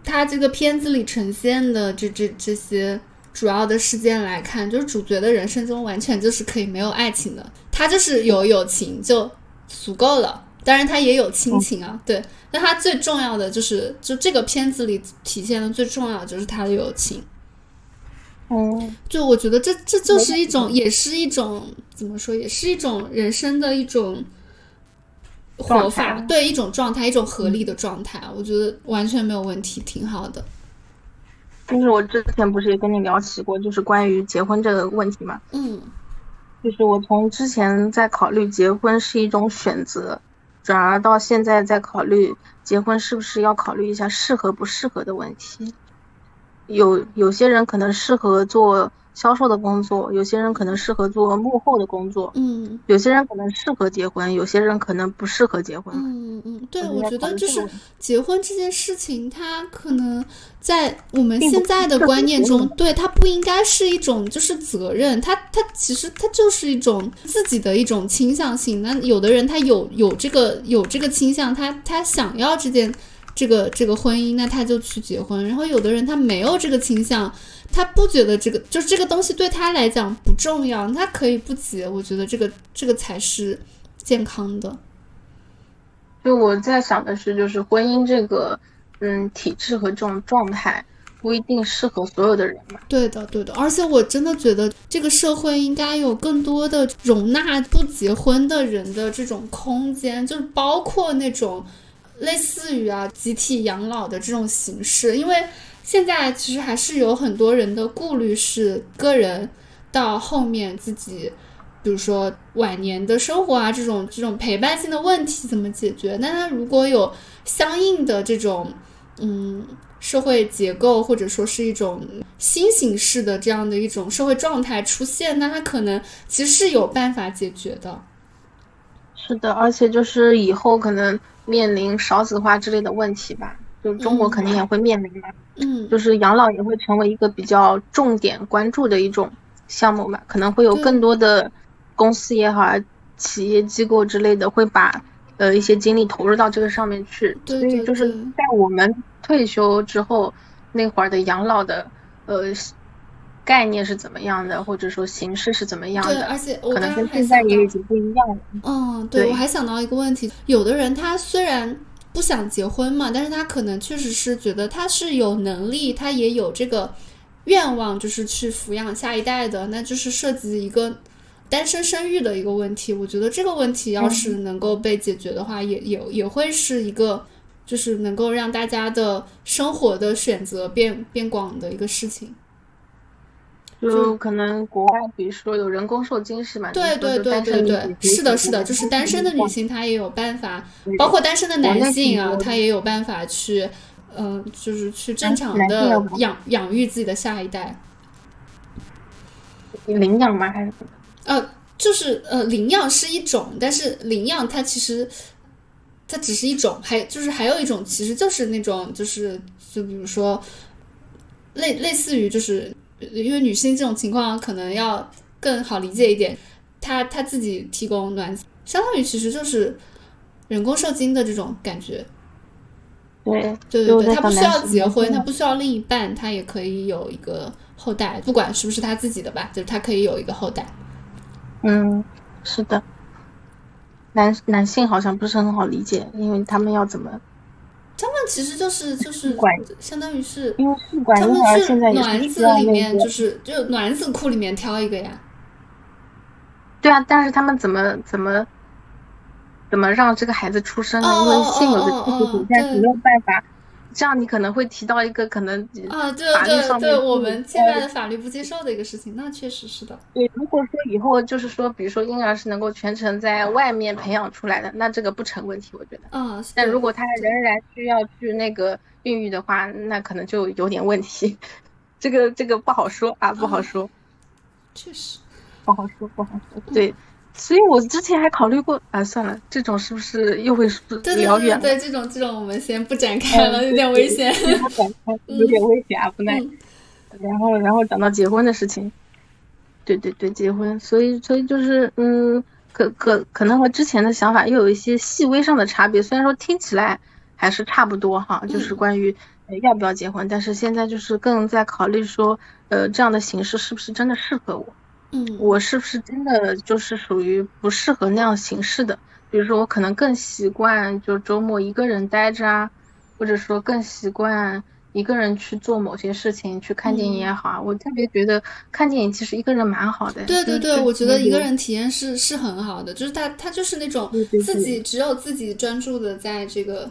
他这个片子里呈现的这这这些主要的事件来看，就是主角的人生中完全就是可以没有爱情的，他就是有友情就足够了。当然，他也有亲情啊，对。那他最重要的就是，就这个片子里体现的最重要的就是他的友情。嗯，就我觉得这这就是一种，也是一种怎么说，也是一种人生的一种活法，对一种状态，一种合理的状态，我觉得完全没有问题，挺好的。就是我之前不是也跟你聊起过，就是关于结婚这个问题嘛，嗯。就是我从之前在考虑结婚是一种选择，转而到现在在考虑结婚是不是要考虑一下适合不适合的问题。有有些人可能适合做销售的工作，有些人可能适合做幕后的工作，嗯有些人可能适合结婚，有些人可能不适合结婚。嗯嗯，对，我我觉得就是结婚这件事情，它可能在我们现在的观念中，对它不应该是一种就是责任，它它其实它就是一种自己的一种倾向性。那有的人他有有这个有这个倾向，他他想要这件这个这个婚姻，那他就去结婚。然后有的人他没有这个倾向，他不觉得这个就是这个东西对他来讲不重要，他可以不结。我觉得这个这个才是健康的。就我在想的是，就是婚姻这个嗯体制和这种状态不一定适合所有的人嘛。对的，对的，而且我真的觉得这个社会应该有更多的容纳不结婚的人的这种空间，就是包括那种类似于啊集体养老的这种形式，因为现在其实还是有很多人的顾虑是个人到后面自己。比如说晚年的生活啊，这种这种陪伴性的问题怎么解决？那他如果有相应的这种，嗯，社会结构或者说是一种新形式的这样的一种社会状态出现，那他可能其实是有办法解决的。是的，而且就是以后可能面临少子化之类的问题吧，就中国肯定也会面临嘛，嗯，就是养老也会成为一个比较重点关注的一种项目吧，可能会有更多的公司也好啊，企业机构之类的会把呃一些精力投入到这个上面去，对。对所以就是在我们退休之后那会儿的养老的呃概念是怎么样的，或者说形式是怎么样的，对，而且我可能跟现在也已经不一样了。嗯，对，对我还想到一个问题，有的人他虽然不想结婚嘛，但是他可能确实是觉得他是有能力，他也有这个愿望，就是去抚养下一代的，那就是涉及一个单身生育的一个问题。我觉得这个问题要是能够被解决的话，也也也会是一个。就是能够让大家的生活的选择变变广的一个事情。就可能国外，比如说有人工受精是嘛？对对对对对，是的，是的，就是单身的女性她也有办法，包括单身的男性啊，他也有办法去，嗯、就是去正常的养养育自己的下一代。领养吗？还是什么？呃，就是呃，领养是一种，但是领养它其实它只是一种，还就是还有一种，其实就是那种就是就比如说类类似于就是因为女性这种情况可能要更好理解一点，她她自己提供卵子，相当于其实就是人工受精的这种感觉。对对对对，她不需要结婚，嗯她不需要另一半，她也可以有一个后代，不管是不是她自己的吧，就是她可以有一个后代。嗯，是的。男男性好像不是很好理解，因为他们要怎么？他们其实就是就是管相当于是因为试管他们是现在卵子里面就是就卵子库里面挑一个呀。对啊，但是他们怎么怎么怎么让这个孩子出生呢？哦因为现有的哦技术哦哦对现在是没有办法。这样你可能会提到一个可能啊，对法律对我们现在的法律不接受的一个事情，那确实是的。对，如果说以后就是说，比如说婴儿是能够全程在外面培养出来的，那这个不成问题，我觉得。啊，但如果他仍然需要去那个孕育的话，那可能就有点问题。这个这个不好说啊，不好说，确实，不好说，不好说。对，所以我之前还考虑过，啊，算了，这种是不是又会是聊远了？对对，这种这种我们先不展开了，有点危险。有点危险啊，不耐。嗯然后，然后讲到结婚的事情，对对对，结婚，所以所以就是，嗯，可可可能和之前的想法又有一些细微上的差别，虽然说听起来还是差不多哈，就是嗯关于呃要不要结婚，但是现在就是更在考虑说，呃，这样的形式是不是真的适合我，嗯，我是不是真的就是属于不适合那样形式的，比如说我可能更习惯就周末一个人待着啊，或者说更习惯一个人去做某些事情，去看电影也好啊。我特别觉得看电影其实一个人蛮好的。对对对，我觉得一个人体验是是很好的，就是他他就是那种自己只有自己专注的在这个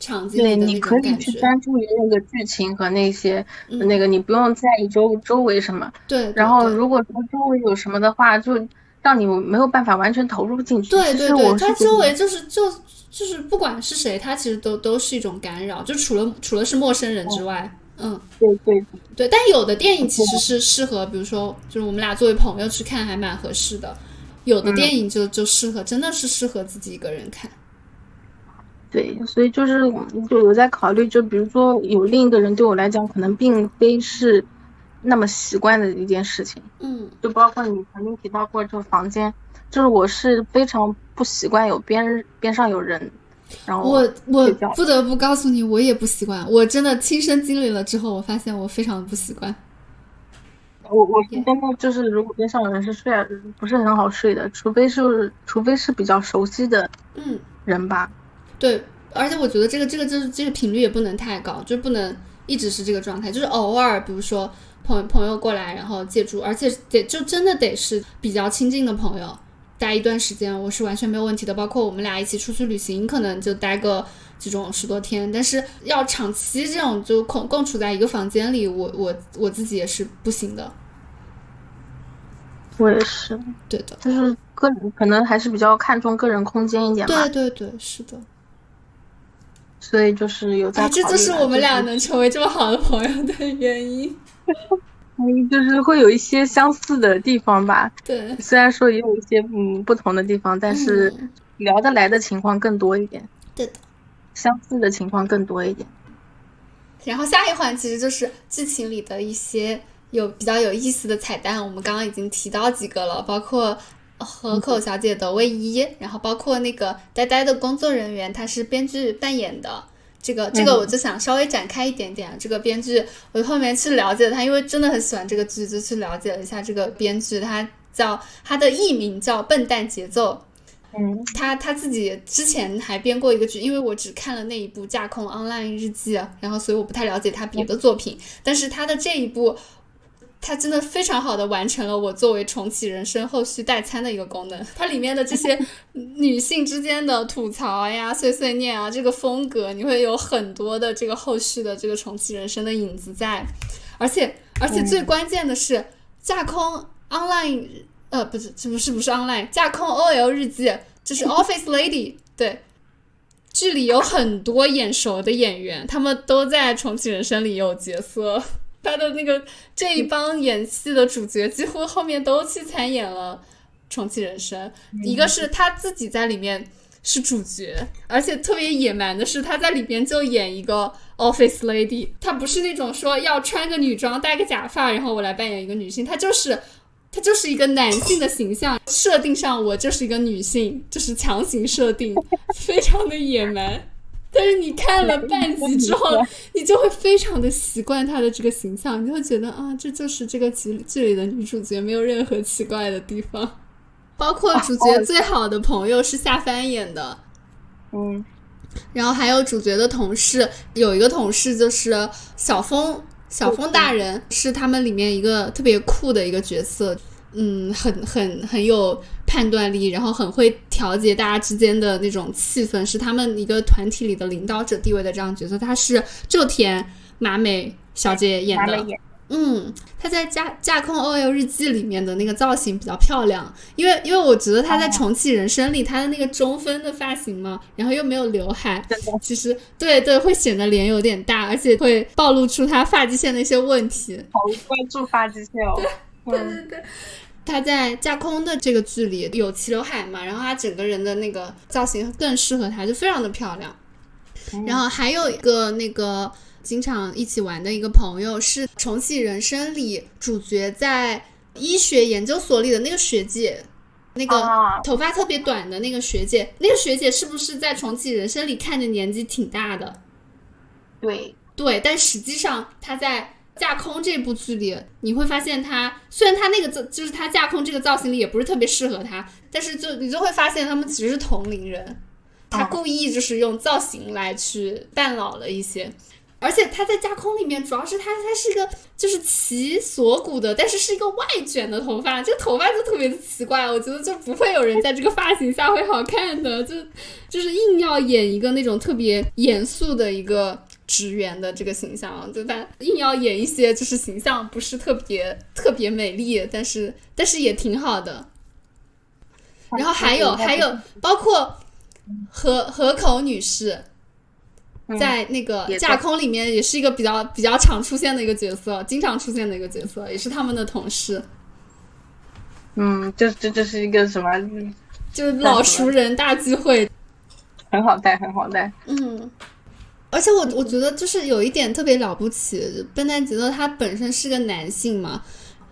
场景对，你可以去。专注于那个剧情和那些、嗯那个，你不用在意周周围什么。对，对然后如果说周围有什么的话，就让你没有办法完全投入进去。对对对，他我是觉得周围就是就就是不管是谁，它其实都都是一种干扰，就除了除了是陌生人之外，嗯，对对对。但有的电影其实是适合，比如说就是我们俩作为朋友去看，还蛮合适的。有的电影就就适合，真的是适合自己一个人看。对，所以就是就有在考虑，就比如说有另一个人对我来讲，可能并非是那么习惯的一件事情。嗯就包括你曾经提到过这个房间，就是我是非常不习惯有边边上有人，然后我我不得不告诉你，我也不习惯。我真的亲身经历了之后，我发现我非常不习惯。我我是真的就是如果边上有人是睡不是很好睡的，除非是除非是比较熟悉的嗯，人吧。对，而且我觉得这个这个就是这个频率也不能太高，就不能一直是这个状态，就是偶尔，比如说朋朋友过来，然后借住，而且得就真的得是比较亲近的朋友，待一段时间我是完全没有问题的。包括我们俩一起出去旅行，可能就待个这种十多天，但是要长期这种就共共处在一个房间里，我我我自己也是不行的。我也是，对的，就是个人可能还是比较看重个人空间一点吧对，对对，是的。所以就是有在这就是我们俩能成为这么好的朋友的原因。嗯，就是会有一些相似的地方吧。对，虽然说也有一些嗯不同的地方，但是嗯聊得来的情况更多一点，对的。相似的情况更多一点。然后下一环其实就是剧情里的一些有比较有意思的彩蛋，我们刚刚已经提到几个了，包括河口小姐的卫衣，然后包括那个呆呆的工作人员，他是编剧扮演的，这个这个我就想稍微展开一点点。这个编剧我后面去了解他，因为真的很喜欢这个剧，就去了解了一下这个编剧。他叫他的艺名叫笨蛋节奏。嗯，他他自己之前还编过一个剧，因为我只看了那一部《架空 Online 日记》，然后所以我不太了解他别的作品。但是他的这一部。它真的非常好的完成了我作为重启人生后续代餐的一个功能。它里面的这些女性之间的吐槽呀、碎碎念啊，这个风格你会有很多的这个后续的这个重启人生的影子在。而且而且最关键的是，架空 online 呃不是不是不是 online 架空 OL 日记就是 Office Lady 对，剧里有很多眼熟的演员，他们都在重启人生里有角色。他的那个这一帮演戏的主角，几乎后面都去参演了《重启人生》。一个是他自己在里面是主角，而且特别野蛮的是，他在里边就演一个 office lady。他不是那种说要穿个女装、戴个假发，然后我来扮演一个女性。他就是他就是一个男性的形象设定上，我就是一个女性，就是强行设定，非常的野蛮。但是你看了半集之后，你就会非常的习惯她的这个形象，你就会觉得啊，这就是这个剧剧里的女主角，没有任何奇怪的地方。包括主角最好的朋友是夏帆演的，嗯，然后还有主角的同事，有一个同事就是小峰，小峰大人是他们里面一个特别酷的一个角色。嗯，很很很有判断力，然后很会调节大家之间的那种气氛，是他们一个团体里的领导者地位的这样角色。她是就田麻美小姐演的，嗯，她在《架架空 OL 日记》里面的那个造型比较漂亮，因为因为我觉得她在《重启人生》里她的那个中分的发型嘛，然后又没有刘海，其实对对会显得脸有点大，而且会暴露出她发际线的一些问题。好关注发际线哦。对对对，他在架空的这个剧里有齐刘海嘛，然后他整个人的那个造型更适合他，就非常的漂亮。然后还有一个那个经常一起玩的一个朋友是《重启人生》里主角在医学研究所里的那个学姐，那个头发特别短的那个学姐，那个学姐是不是在《重启人生》里看着年纪挺大的？对对，但实际上她在。架空这部剧里，你会发现他虽然他那个造就是他架空这个造型里也不是特别适合他，但是就你就会发现他们其实是同龄人，他故意就是用造型来去扮老了一些，而且他在架空里面主要是他他是一个就是齐锁骨的，但是是一个外卷的头发，这个头发就特别的奇怪，我觉得就不会有人在这个发型下会好看的，就就是硬要演一个那种特别严肃的一个。职员的这个形象，就他硬要演一些就是形象不是特别特别美丽，但是但是也挺好的。然后还有还有包括河河口女士，在那个架空里面也是一个比较比较常出现的一个角色，经常出现的一个角色，也是他们的同事。嗯，这这这是一个什么？就是老熟人大聚会，很好带，很好带。嗯。而且我我觉得就是有一点特别了不起，笨蛋节奏他本身是个男性嘛，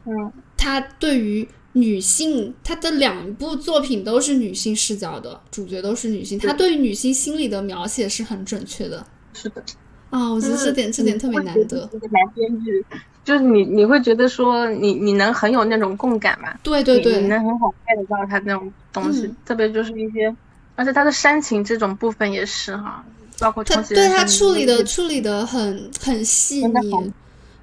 嗯，他对于女性，他的两部作品都是女性视角的，主角都是女性，他对于女性心理的描写是很准确的。是的，啊，我觉得这点这点特别难得。男编剧就是你，你会觉得说你你能很有那种共感嘛？对对对，你能很好 get 到他那种东西，特别就是一些，而且他的煽情这种部分也是哈。包括他对他处理的处理的很很细腻，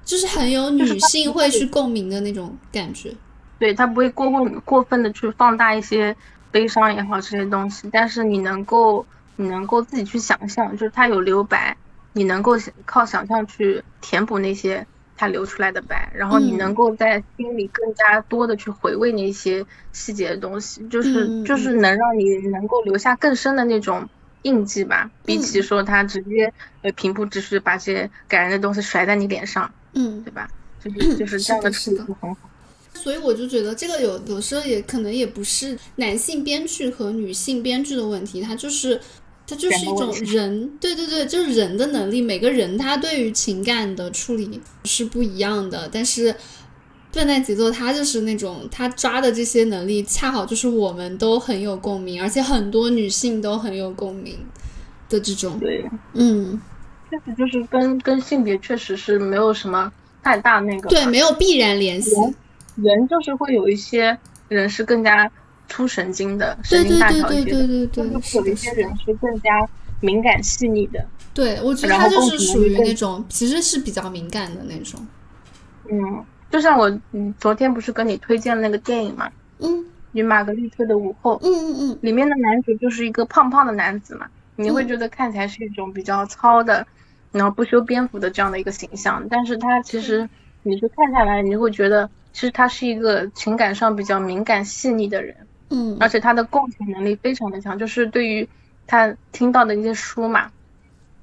就是很有女性会去共鸣的那种感觉。对他不会过过过分的去放大一些悲伤也好这些东西，但是你能够你能够自己去想象，就是他有留白，你能够靠想象去填补那些他留出来的白，然后你能够在心里更加多的去回味那些细节的东西，就是就是能让你能够留下更深的那种。印记吧，比起说他直接呃平铺直叙把这些感人的东西甩在你脸上，嗯，对吧？就是就是这样的处理很好。所以我就觉得这个有有时候也可能也不是男性编剧和女性编剧的问题，它就是它就是一种人，对对对，就是人的能力，每个人他对于情感的处理是不一样的，但是。笨蛋节奏，他就是那种他抓的这些能力，恰好就是我们都很有共鸣，而且很多女性都很有共鸣的这种。对，嗯，确实就是跟跟性别确实是没有什么太大那个。对，没有必然联系。人就是会有一些人是更加粗神经的，神经大条一些的，就是有一些人是更加敏感细腻的。对，我觉得他就是属于那种其实是比较敏感的那种。嗯，就像我嗯昨天不是跟你推荐那个电影嘛？嗯。与玛格丽特的午后。嗯嗯嗯。里面的男主就是一个胖胖的男子嘛。你会觉得看起来是一种比较糙的，然后不修边幅的这样的一个形象，但是他其实你是看下来，你就会觉得其实他是一个情感上比较敏感细腻的人，嗯，而且他的共情能力非常的强，就是对于他听到的一些书嘛，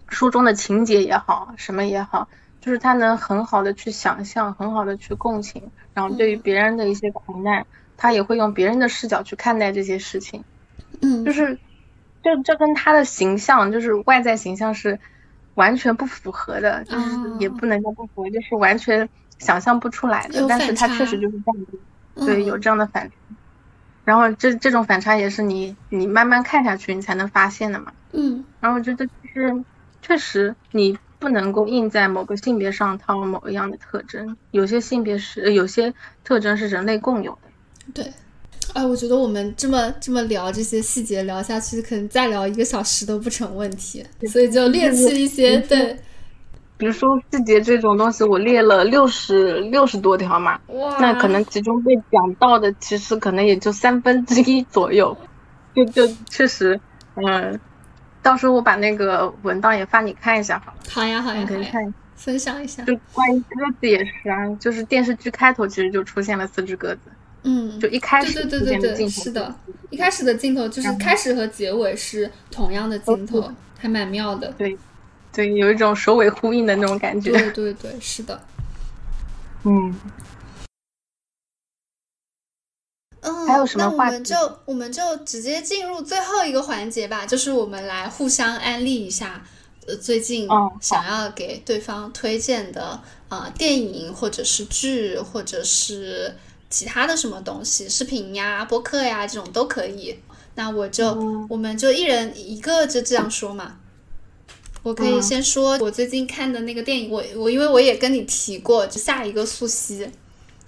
书中的情节也好，什么也好，就是他能很好的去想象，很好的去共情，然后对于别人的一些苦难，他也会用别人的视角去看待这些事情，嗯，就是。这这跟他的形象，就是外在形象是完全不符合的，就是也不能叫不符合，就是完全想象不出来的。但是他确实就是这样子，对，有这样的反差。然后这这种反差也是你你慢慢看下去，你才能发现的嘛。嗯。然后我觉得就是确实你不能够印在某个性别上套某一样的特征，有些性别是有些特征是人类共有的。对。哎，我觉得我们这么这么聊这些细节聊下去，可能再聊一个小时都不成问题，所以就列出一些对，比如说细节这种东西，我列了六十六十多条嘛，那可能其中被讲到的其实可能也就三分之一左右，就就确实，嗯，到时候我把那个文档也发你看一下好了。好呀，好呀，可以看分享一下。就关于鸽子也是啊，就是电视剧开头其实就出现了四只鸽子。嗯，就一开始对对对对是的，一开始的镜头就是开始和结尾是同样的镜头，还蛮妙的。对，对，有一种首尾呼应的那种感觉。对对对，是的。嗯。嗯，还有什么话？那我们就我们就直接进入最后一个环节吧，就是我们来互相安利一下，呃，最近想要给对方推荐的啊电影或者是剧或者是。其他的什么东西，视频呀、播客呀这种都可以。那我就，我们就一人一个，就这样说嘛。我可以先说我最近看的那个电影，我我因为我也跟你提过，就下一个素汐，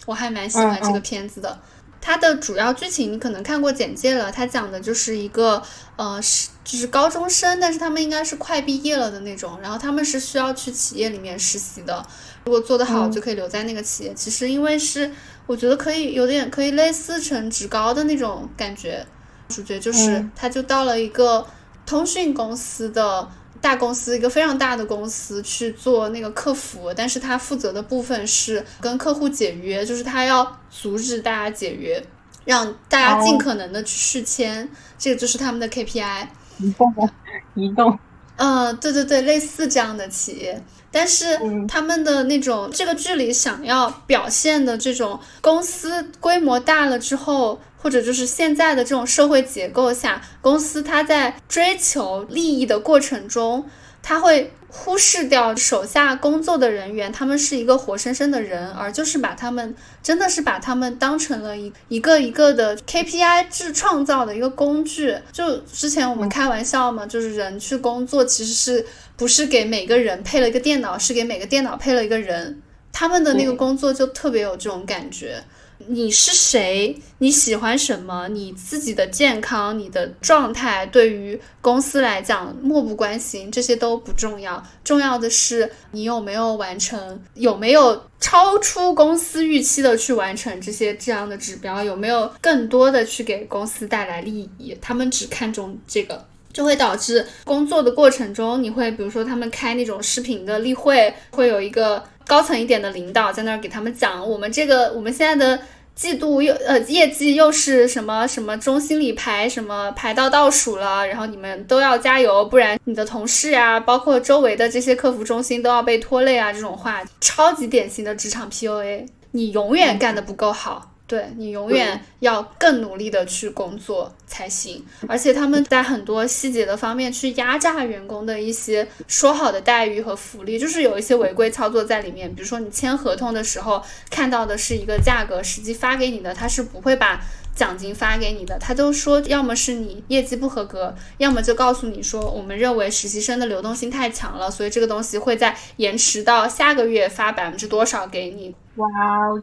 我还蛮喜欢这个片子的。它的主要剧情你可能看过简介了，它讲的就是一个呃是就是高中生，但是他们应该是快毕业了的那种，然后他们是需要去企业里面实习的，如果做得好就可以留在那个企业。其实因为是。我觉得可以有点可以类似成职高的那种感觉，主角就是他，就到了一个通讯公司的大公司，一个非常大的公司去做那个客服，但是他负责的部分是跟客户解约，就是他要阻止大家解约，让大家尽可能的去续签，这个就是他们的 KPI。移动，移动。嗯，对对对，类似这样的企业。但是他们的那种这个剧里想要表现的这种公司规模大了之后，或者就是现在的这种社会结构下，公司它在追求利益的过程中，它会。忽视掉手下工作的人员，他们是一个活生生的人，而就是把他们真的是把他们当成了一一个一个的 KPI 制创造的一个工具。就之前我们开玩笑嘛，就是人去工作其实是不是给每个人配了一个电脑，是给每个电脑配了一个人。他们的那个工作就特别有这种感觉。你是谁？你喜欢什么？你自己的健康、你的状态，对于公司来讲漠不关心，这些都不重要。重要的是你有没有完成，有没有超出公司预期的去完成这些这样的指标，有没有更多的去给公司带来利益？他们只看重这个，就会导致工作的过程中，你会比如说他们开那种视频的例会，会有一个。高层一点的领导在那儿给他们讲，我们这个我们现在的季度又呃业绩又是什么什么中心里排什么排到倒数了，然后你们都要加油，不然你的同事啊，包括周围的这些客服中心都要被拖累啊，这种话超级典型的职场 PUA，你永远干得不够好。对你永远要更努力的去工作才行，而且他们在很多细节的方面去压榨员工的一些说好的待遇和福利，就是有一些违规操作在里面。比如说你签合同的时候看到的是一个价格，实际发给你的他是不会把奖金发给你的，他都说要么是你业绩不合格，要么就告诉你说我们认为实习生的流动性太强了，所以这个东西会在延迟到下个月发百分之多少给你。哇，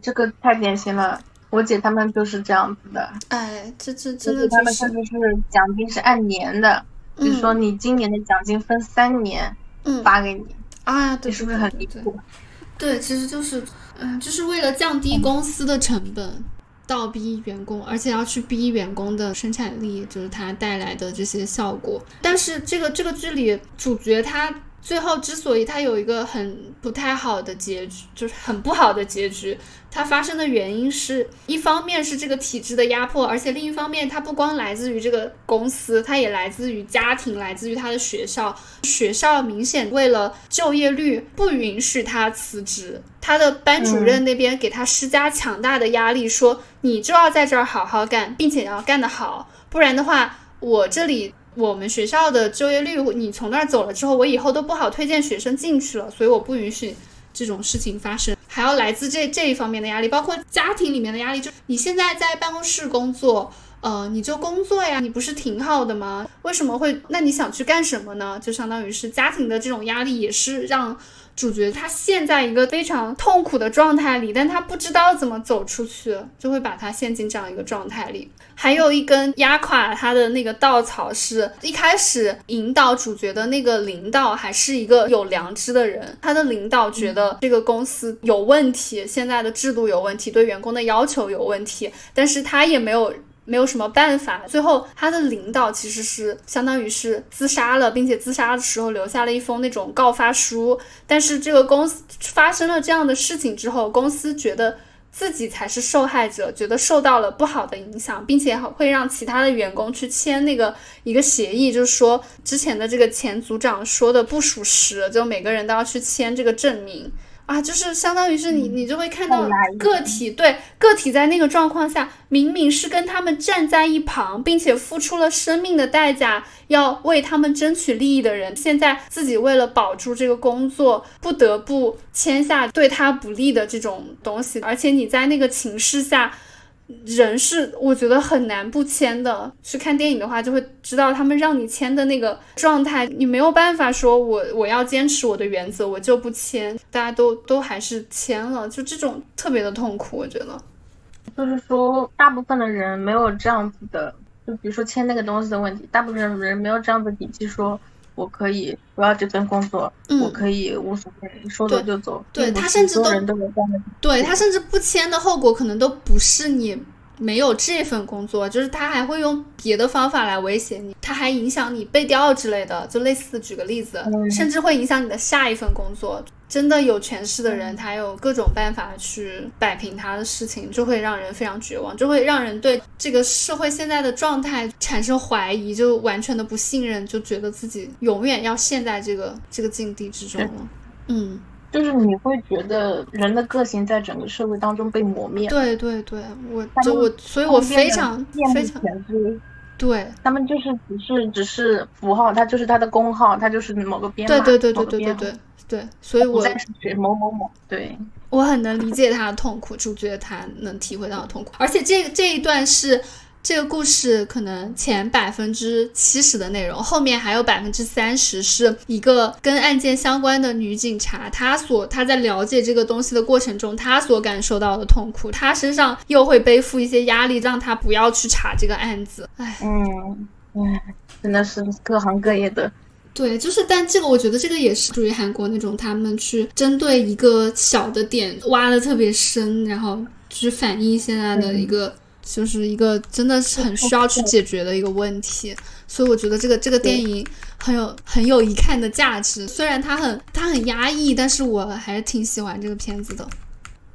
这个太典型了，我姐他们就是这样子的。哎，这这真的他们就是甚至是奖金是按年的，比如说你今年的奖金分三年嗯发给你，啊，对，你是不是很离对谱？对，其实就是，嗯、就是为了降低公司的成本，倒逼员工，而且要去逼员工的生产力，就是它带来的这些效果。但是这个这个剧里主角他最后之所以他有一个很不太好的结局，就是很不好的结局，它发生的原因是一方面是这个体制的压迫，而且另一方面它不光来自于这个公司，它也来自于家庭，来自于他的学校。学校明显为了就业率不允许他辞职，他的班主任那边给他施加强大的压力，说你就要在这儿好好干，并且要干得好，不然的话，我这里。我们学校的就业率，你从那儿走了之后，我以后都不好推荐学生进去了，所以我不允许这种事情发生。还要来自这这一方面的压力，包括家庭里面的压力，就你现在在办公室工作，呃，你就工作呀，你不是挺好的吗？为什么会？那你想去干什么呢？就相当于是家庭的这种压力，也是让主角他陷在一个非常痛苦的状态里，但他不知道怎么走出去，就会把他陷进这样一个状态里。还有一根压垮他的那个稻草是，一开始引导主角的那个领导还是一个有良知的人，他的领导觉得这个公司有问题，现在的制度有问题，对员工的要求有问题，但是他也没有。没有什么办法，最后他的领导其实是相当于是自杀了，并且自杀的时候留下了一封那种告发书。但是这个公司发生了这样的事情之后，公司觉得自己才是受害者，觉得受到了不好的影响，并且会让其他的员工去签那个一个协议，就是说之前的这个前组长说的不属实，就每个人都要去签这个证明。啊，就是相当于是你，你就会看到个体对个体在那个状况下，明明是跟他们站在一旁，并且付出了生命的代价，要为他们争取利益的人，现在自己为了保住这个工作，不得不签下对他不利的这种东西，而且你在那个情势下。人是我觉得很难不签的。去看电影的话，就会知道他们让你签的那个状态，你没有办法说我我要坚持我的原则，我就不签。大家都都还是签了，就这种特别的痛苦，我觉得。就是说，大部分的人没有这样子的，就比如说签那个东西的问题，大部分人没有这样子底气说。我可以不要这份工作，嗯、我可以无所谓，说走就走。对他甚至都对他甚至不签的后果可能都不是你没有这份工作，就是他还会用别的方法来威胁你，他还影响你被调之类的，就类似举个例子，嗯、甚至会影响你的下一份工作。真的有权势的人，他有各种办法去摆平他的事情，就会让人非常绝望，就会让人对这个社会现在的状态产生怀疑，就完全的不信任，就觉得自己永远要陷在这个这个境地之中了。嗯，就是你会觉得人的个性在整个社会当中被磨灭。对对对，我就我，所以我非常非常对他们就是只是只是符号，它就是它的工号，它就是某个编码，对对对对对对对。对，所以我某某某，对我很能理解他的痛苦，就觉得他能体会到的痛苦，而且这个这一段是这个故事可能前百分之七十的内容，后面还有百分之三十是一个跟案件相关的女警察，她所她在了解这个东西的过程中，她所感受到的痛苦，她身上又会背负一些压力，让她不要去查这个案子。哎，嗯，唉，真的是各行各业的。对，就是，但这个我觉得这个也是属于韩国那种他们去针对一个小的点挖的特别深，然后去反映现在的一个，嗯、就是一个真的是很需要去解决的一个问题。所以我觉得这个这个电影很有很有一看的价值，虽然它很它很压抑，但是我还是挺喜欢这个片子的。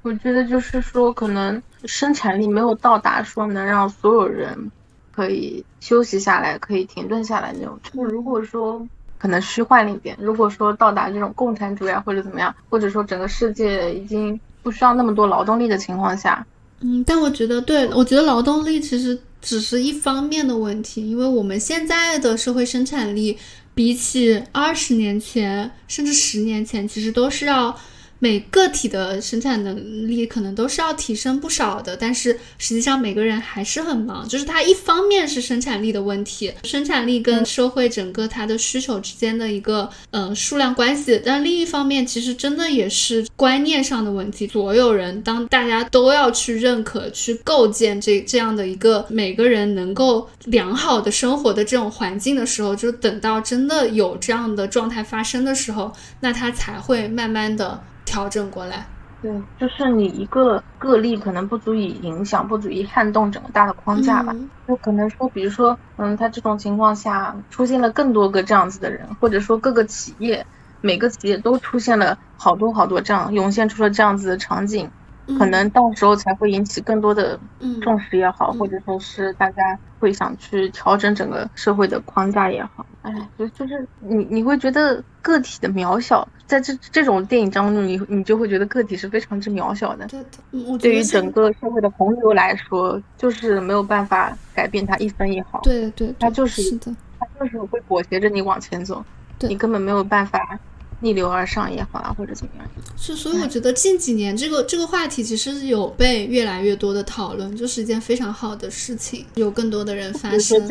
我觉得就是说，可能生产力没有到达说能让所有人可以休息下来、可以停顿下来那种。就是如果说。可能虚幻了一点。如果说到达这种共产主义啊，或者怎么样，或者说整个世界已经不需要那么多劳动力的情况下，嗯，但我觉得，对我觉得劳动力其实只是一方面的问题，因为我们现在的社会生产力比起二十年前甚至十年前，其实都是要每个体的生产能力可能都是要提升不少的，但是实际上每个人还是很忙。就是它一方面是生产力的问题，生产力跟社会整个它的需求之间的一个呃数量关系，但另一方面其实真的也是观念上的问题。所有人当大家都要去认可、去构建这这样的一个每个人能够良好的生活的这种环境的时候，就等到真的有这样的状态发生的时候，那它才会慢慢的。调整过来，对，就是你一个个例可能不足以影响，不足以撼动整个大的框架吧。就可能说，比如说，嗯，他这种情况下出现了更多个这样子的人，或者说各个企业，每个企业都出现了好多好多这样涌现出了这样子的场景，可能到时候才会引起更多的重视也好，或者说是大家会想去调整整个社会的框架也好。哎，就就是你你会觉得个体的渺小。在这这种电影当中，你你就会觉得个体是非常之渺小的。对的，对于整个社会的洪流来说，就是没有办法改变它一分一毫。对对，它就是是，它就是会裹挟着你往前走，你根本没有办法逆流而上也好啊，或者怎么样。是，所以我觉得近几年这个这个话题其实有被越来越多的讨论，就是一件非常好的事情，有更多的人发声，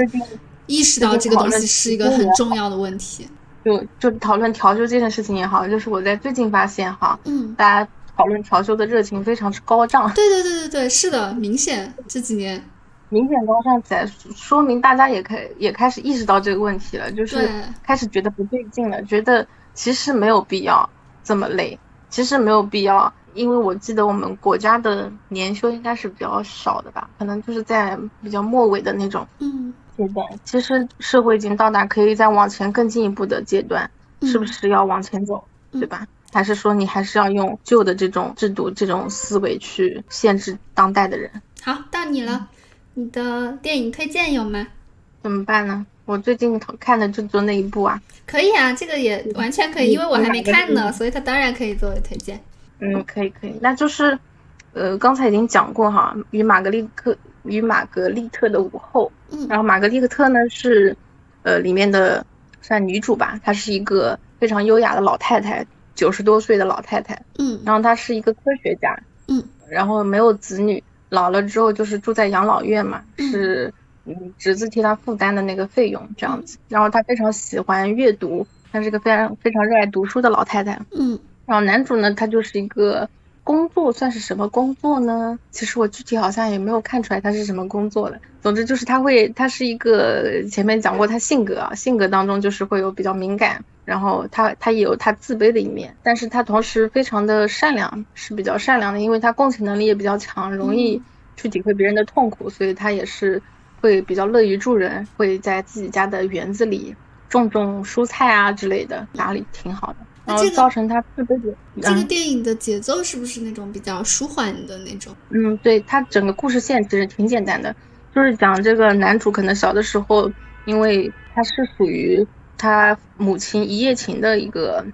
意识到这个东西是一个很重要的问题。就就讨论调休这件事情也好，就是我在最近发现哈，嗯，大家讨论调休的热情非常之高涨。对对对对对，是的，明显这几年明显高涨起来，说明大家也开也开始意识到这个问题了，就是开始觉得不对劲了，觉得其实没有必要这么累，其实没有必要，因为我记得我们国家的年休应该是比较少的吧，可能就是在比较末尾的那种，嗯。阶段，其实社会已经到达可以再往前更进一步的阶段，是不是要往前走，对吧？还是说你还是要用旧的这种制度、这种思维去限制当代的人？好，到你了，你的电影推荐有吗？怎么办呢？我最近看的就做那一部啊。可以啊，这个也完全可以，因为我还没看呢，所以它当然可以作为推荐。嗯，可以可以，那就是，呃，刚才已经讲过哈，与玛格丽特与玛格丽特的午后。嗯然后玛格丽特呢是，呃，里面的算女主吧，她是一个非常优雅的老太太，九十多岁的老太太。嗯，然后她是一个科学家。嗯，然后没有子女，老了之后就是住在养老院嘛，是嗯侄子替他负担的那个费用这样子。然后他非常喜欢阅读，她是个非常非常热爱读书的老太太。嗯，然后男主呢，他就是一个。工作算是什么工作呢？其实我具体好像也没有看出来他是什么工作的。总之就是他会，他是一个前面讲过他性格啊，性格当中就是会有比较敏感，然后他他也有他自卑的一面，但是他同时非常的善良，是比较善良的，因为他共情能力也比较强，容易去体会别人的痛苦，所以他也是会比较乐于助人，会在自己家的园子里种种蔬菜啊之类的，打理挺好的。然后造成他自卑的。这个电影的节奏是不是那种比较舒缓的那种？嗯，对，它整个故事线其实挺简单的，就是讲这个男主可能小的时候，因为他是属于他母亲一夜情的一个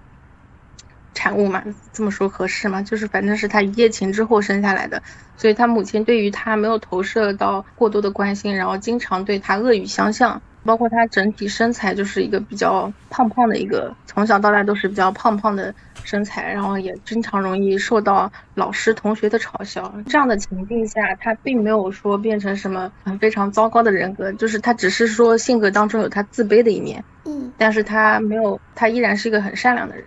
产物嘛，这么说合适吗？就是反正是他一夜情之后生下来的，所以他母亲对于他没有投射到过多的关心，然后经常对他恶语相向。包括他整体身材就是一个比较胖胖的一个，从小到大都是比较胖胖的身材，然后也经常容易受到老师同学的嘲笑。这样的情境下，他并没有说变成什么很非常糟糕的人格，就是他只是说性格当中有他自卑的一面。嗯，但是他没有，他依然是一个很善良的人。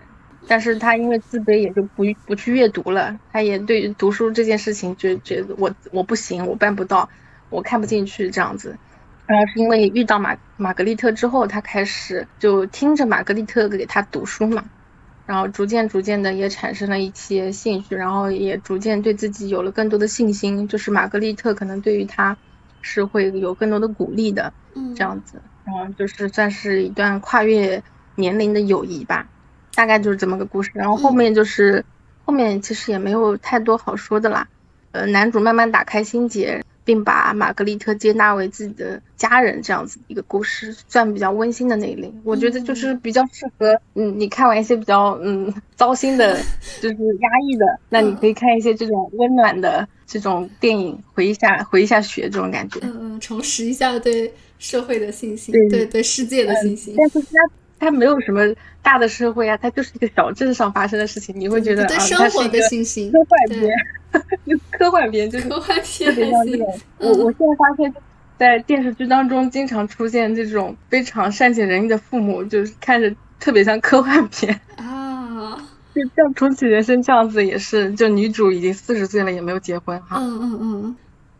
但是他因为自卑，也就不不去阅读了。他也对读书这件事情觉觉得我我不行，我办不到，我看不进去这样子。然后是因为遇到玛玛格丽特之后，他开始就听着玛格丽特给他读书嘛，然后逐渐逐渐的也产生了一些兴趣，然后也逐渐对自己有了更多的信心。就是玛格丽特可能对于他是会有更多的鼓励的，嗯，这样子，然后就是算是一段跨越年龄的友谊吧，大概就是这么个故事。然后后面就是后面其实也没有太多好说的啦，呃，男主慢慢打开心结。并把玛格丽特接纳为自己的家人，这样子一个故事，算比较温馨的那一类。我觉得就是比较适合，嗯，你看完一些比较嗯糟心的，就是压抑的，那你可以看一些这种温暖的这种电影，回一下回一下血这种感觉。嗯嗯，重拾一下对社会的信心，对对世界的信心。但是它它没有什么大的社会啊，它就是一个小镇上发生的事情，你会觉得对啊，生活的信心，科幻对片，科幻片 就是科幻特片别像这种。我我现在发现，在电视剧当中经常出现这种非常善解人意的父母，就是看着特别像科幻片。啊，就像重启人生这样子也是，就女主已经四十岁了也没有结婚哈，嗯嗯嗯，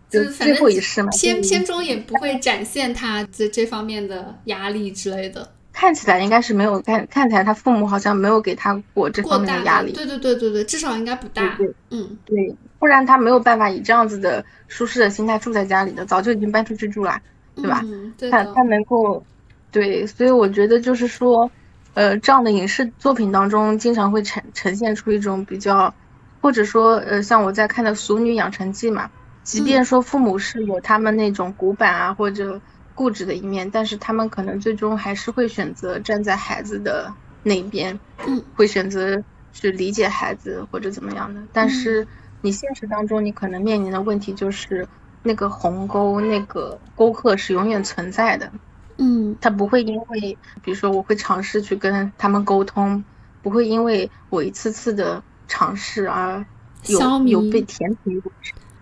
就最后一世嘛。片片中也不会展现他这这方面的压力之类的，看起来应该是没有看，看起来他父母好像没有给他过这方面的压力。对对对对对，至少应该不大。对对嗯对，不然他没有办法以这样子的舒适的心态住在家里的，早就已经搬出去住了。对吧嗯，对他他，能够，对，所以我觉得就是说，呃，这样的影视作品当中，经常会呈呈现出一种比较，或者说，呃，像我在看的《俗女养成记》嘛，即便说父母是有他们那种古板啊或者固执的一面，但是他们可能最终还是会选择站在孩子的那边，嗯，会选择去理解孩子或者怎么样的。但是你现实当中，你可能面临的问题就是。那个鸿沟，那个沟壑是永远存在的，嗯他不会因为，比如说我会尝试去跟他们沟通，不会因为我一次次的尝试而有有被填平，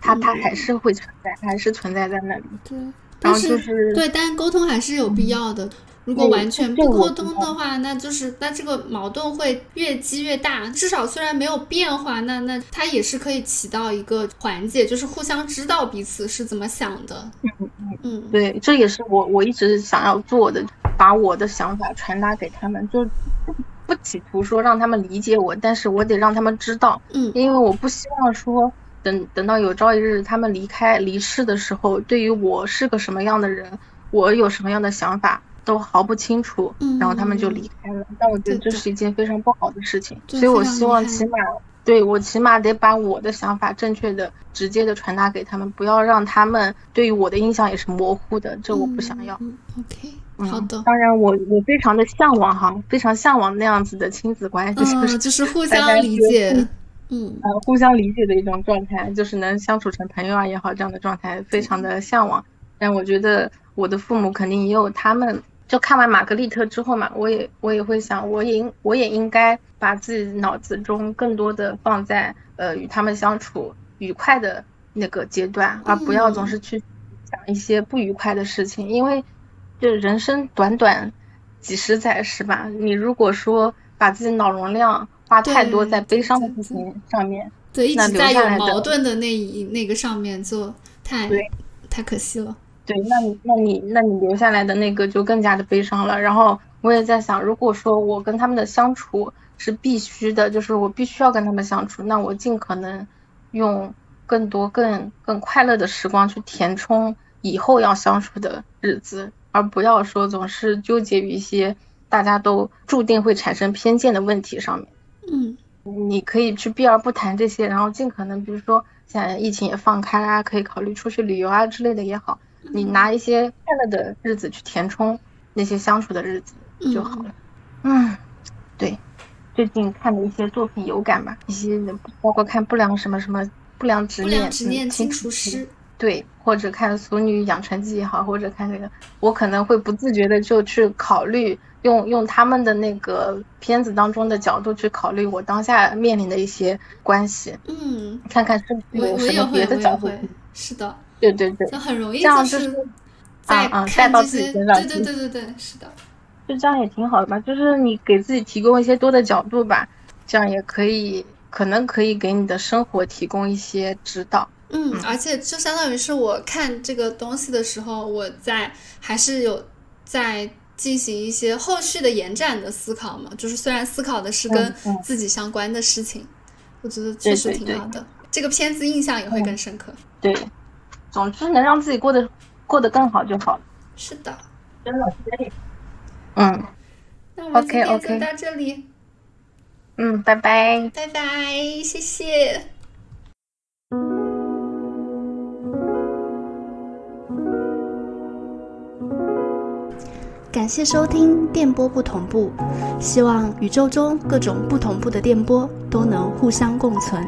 他他嗯还是会存在，还是存在在那里。对，然但是对，但沟通还是有必要的。如果完全不沟通的话，那就是那这个矛盾会越积越大。至少虽然没有变化，那那它也是可以起到一个缓解，就是互相知道彼此是怎么想的。嗯对，这也是我我一直想要做的，把我的想法传达给他们，就不企图说让他们理解我，但是我得让他们知道，嗯因为我不希望说等等到有朝一日他们离开离世的时候，对于我是个什么样的人，我有什么样的想法都毫不清楚，嗯然后他们就离开了。但我觉得这是一件非常不好的事情，所以我希望起码对我起码得把我的想法正确的、直接的传达给他们，不要让他们对于我的印象也是模糊的，这我不想要。嗯，OK，嗯好的。当然我我非常的向往哈，非常向往那样子的亲子关系，就是嗯，就是互相理解。嗯呃互相理解的一种状态，就是能相处成朋友啊也好，这样的状态非常的向往。但我觉得我的父母肯定也有他们，就看完玛格丽特之后嘛，我也我也会想，我也应我也应该把自己脑子中更多的放在呃与他们相处愉快的那个阶段，而不要总是去想一些不愉快的事情，因为就人生短短几十载是吧？你如果说把自己脑容量花太多在悲伤的对事情上面，对，一那直在有矛盾的那一那个上面，就太太可惜了。对，那你那你那你留下来的那个就更加的悲伤了。然后我也在想，如果说我跟他们的相处是必须的，就是我必须要跟他们相处，那我尽可能用更多更更快乐的时光去填充以后要相处的日子，而不要说总是纠结于一些大家都注定会产生偏见的问题上面。嗯你可以去避而不谈这些，然后尽可能，比如说现在疫情也放开啦，可以考虑出去旅游啊之类的也好，你拿一些快乐的日子去填充那些相处的日子就好了。嗯，对，最近看的一些作品有感吧，一些包括看不良什么什么不良执念，执念师。对，或者看《俗女养成记》也好，或者看这个，我可能会不自觉的就去考虑，用用他们的那个片子当中的角度去考虑我当下面临的一些关系，嗯，看看是不是我有什么别的角度。，是的，对对对，就很容易这样就是在啊啊带看，到自己身上对对对对对，是的，就这样也挺好的吧，就是你给自己提供一些多的角度吧，这样也可以，可能可以给你的生活提供一些指导。嗯，而且就相当于是我看这个东西的时候，我在还是有在进行一些后续的延展的思考嘛，就是虽然思考的是跟自己相关的事情，我觉得确实对对对挺好的。这个片子印象也会更深刻。对，总之能让自己过得过得更好就好了。是的，真的是嗯那我们今天就到这里嗯，拜拜。拜拜，谢谢。感谢收听电波不同步希望宇宙中各种不同步的电波都能互相共存。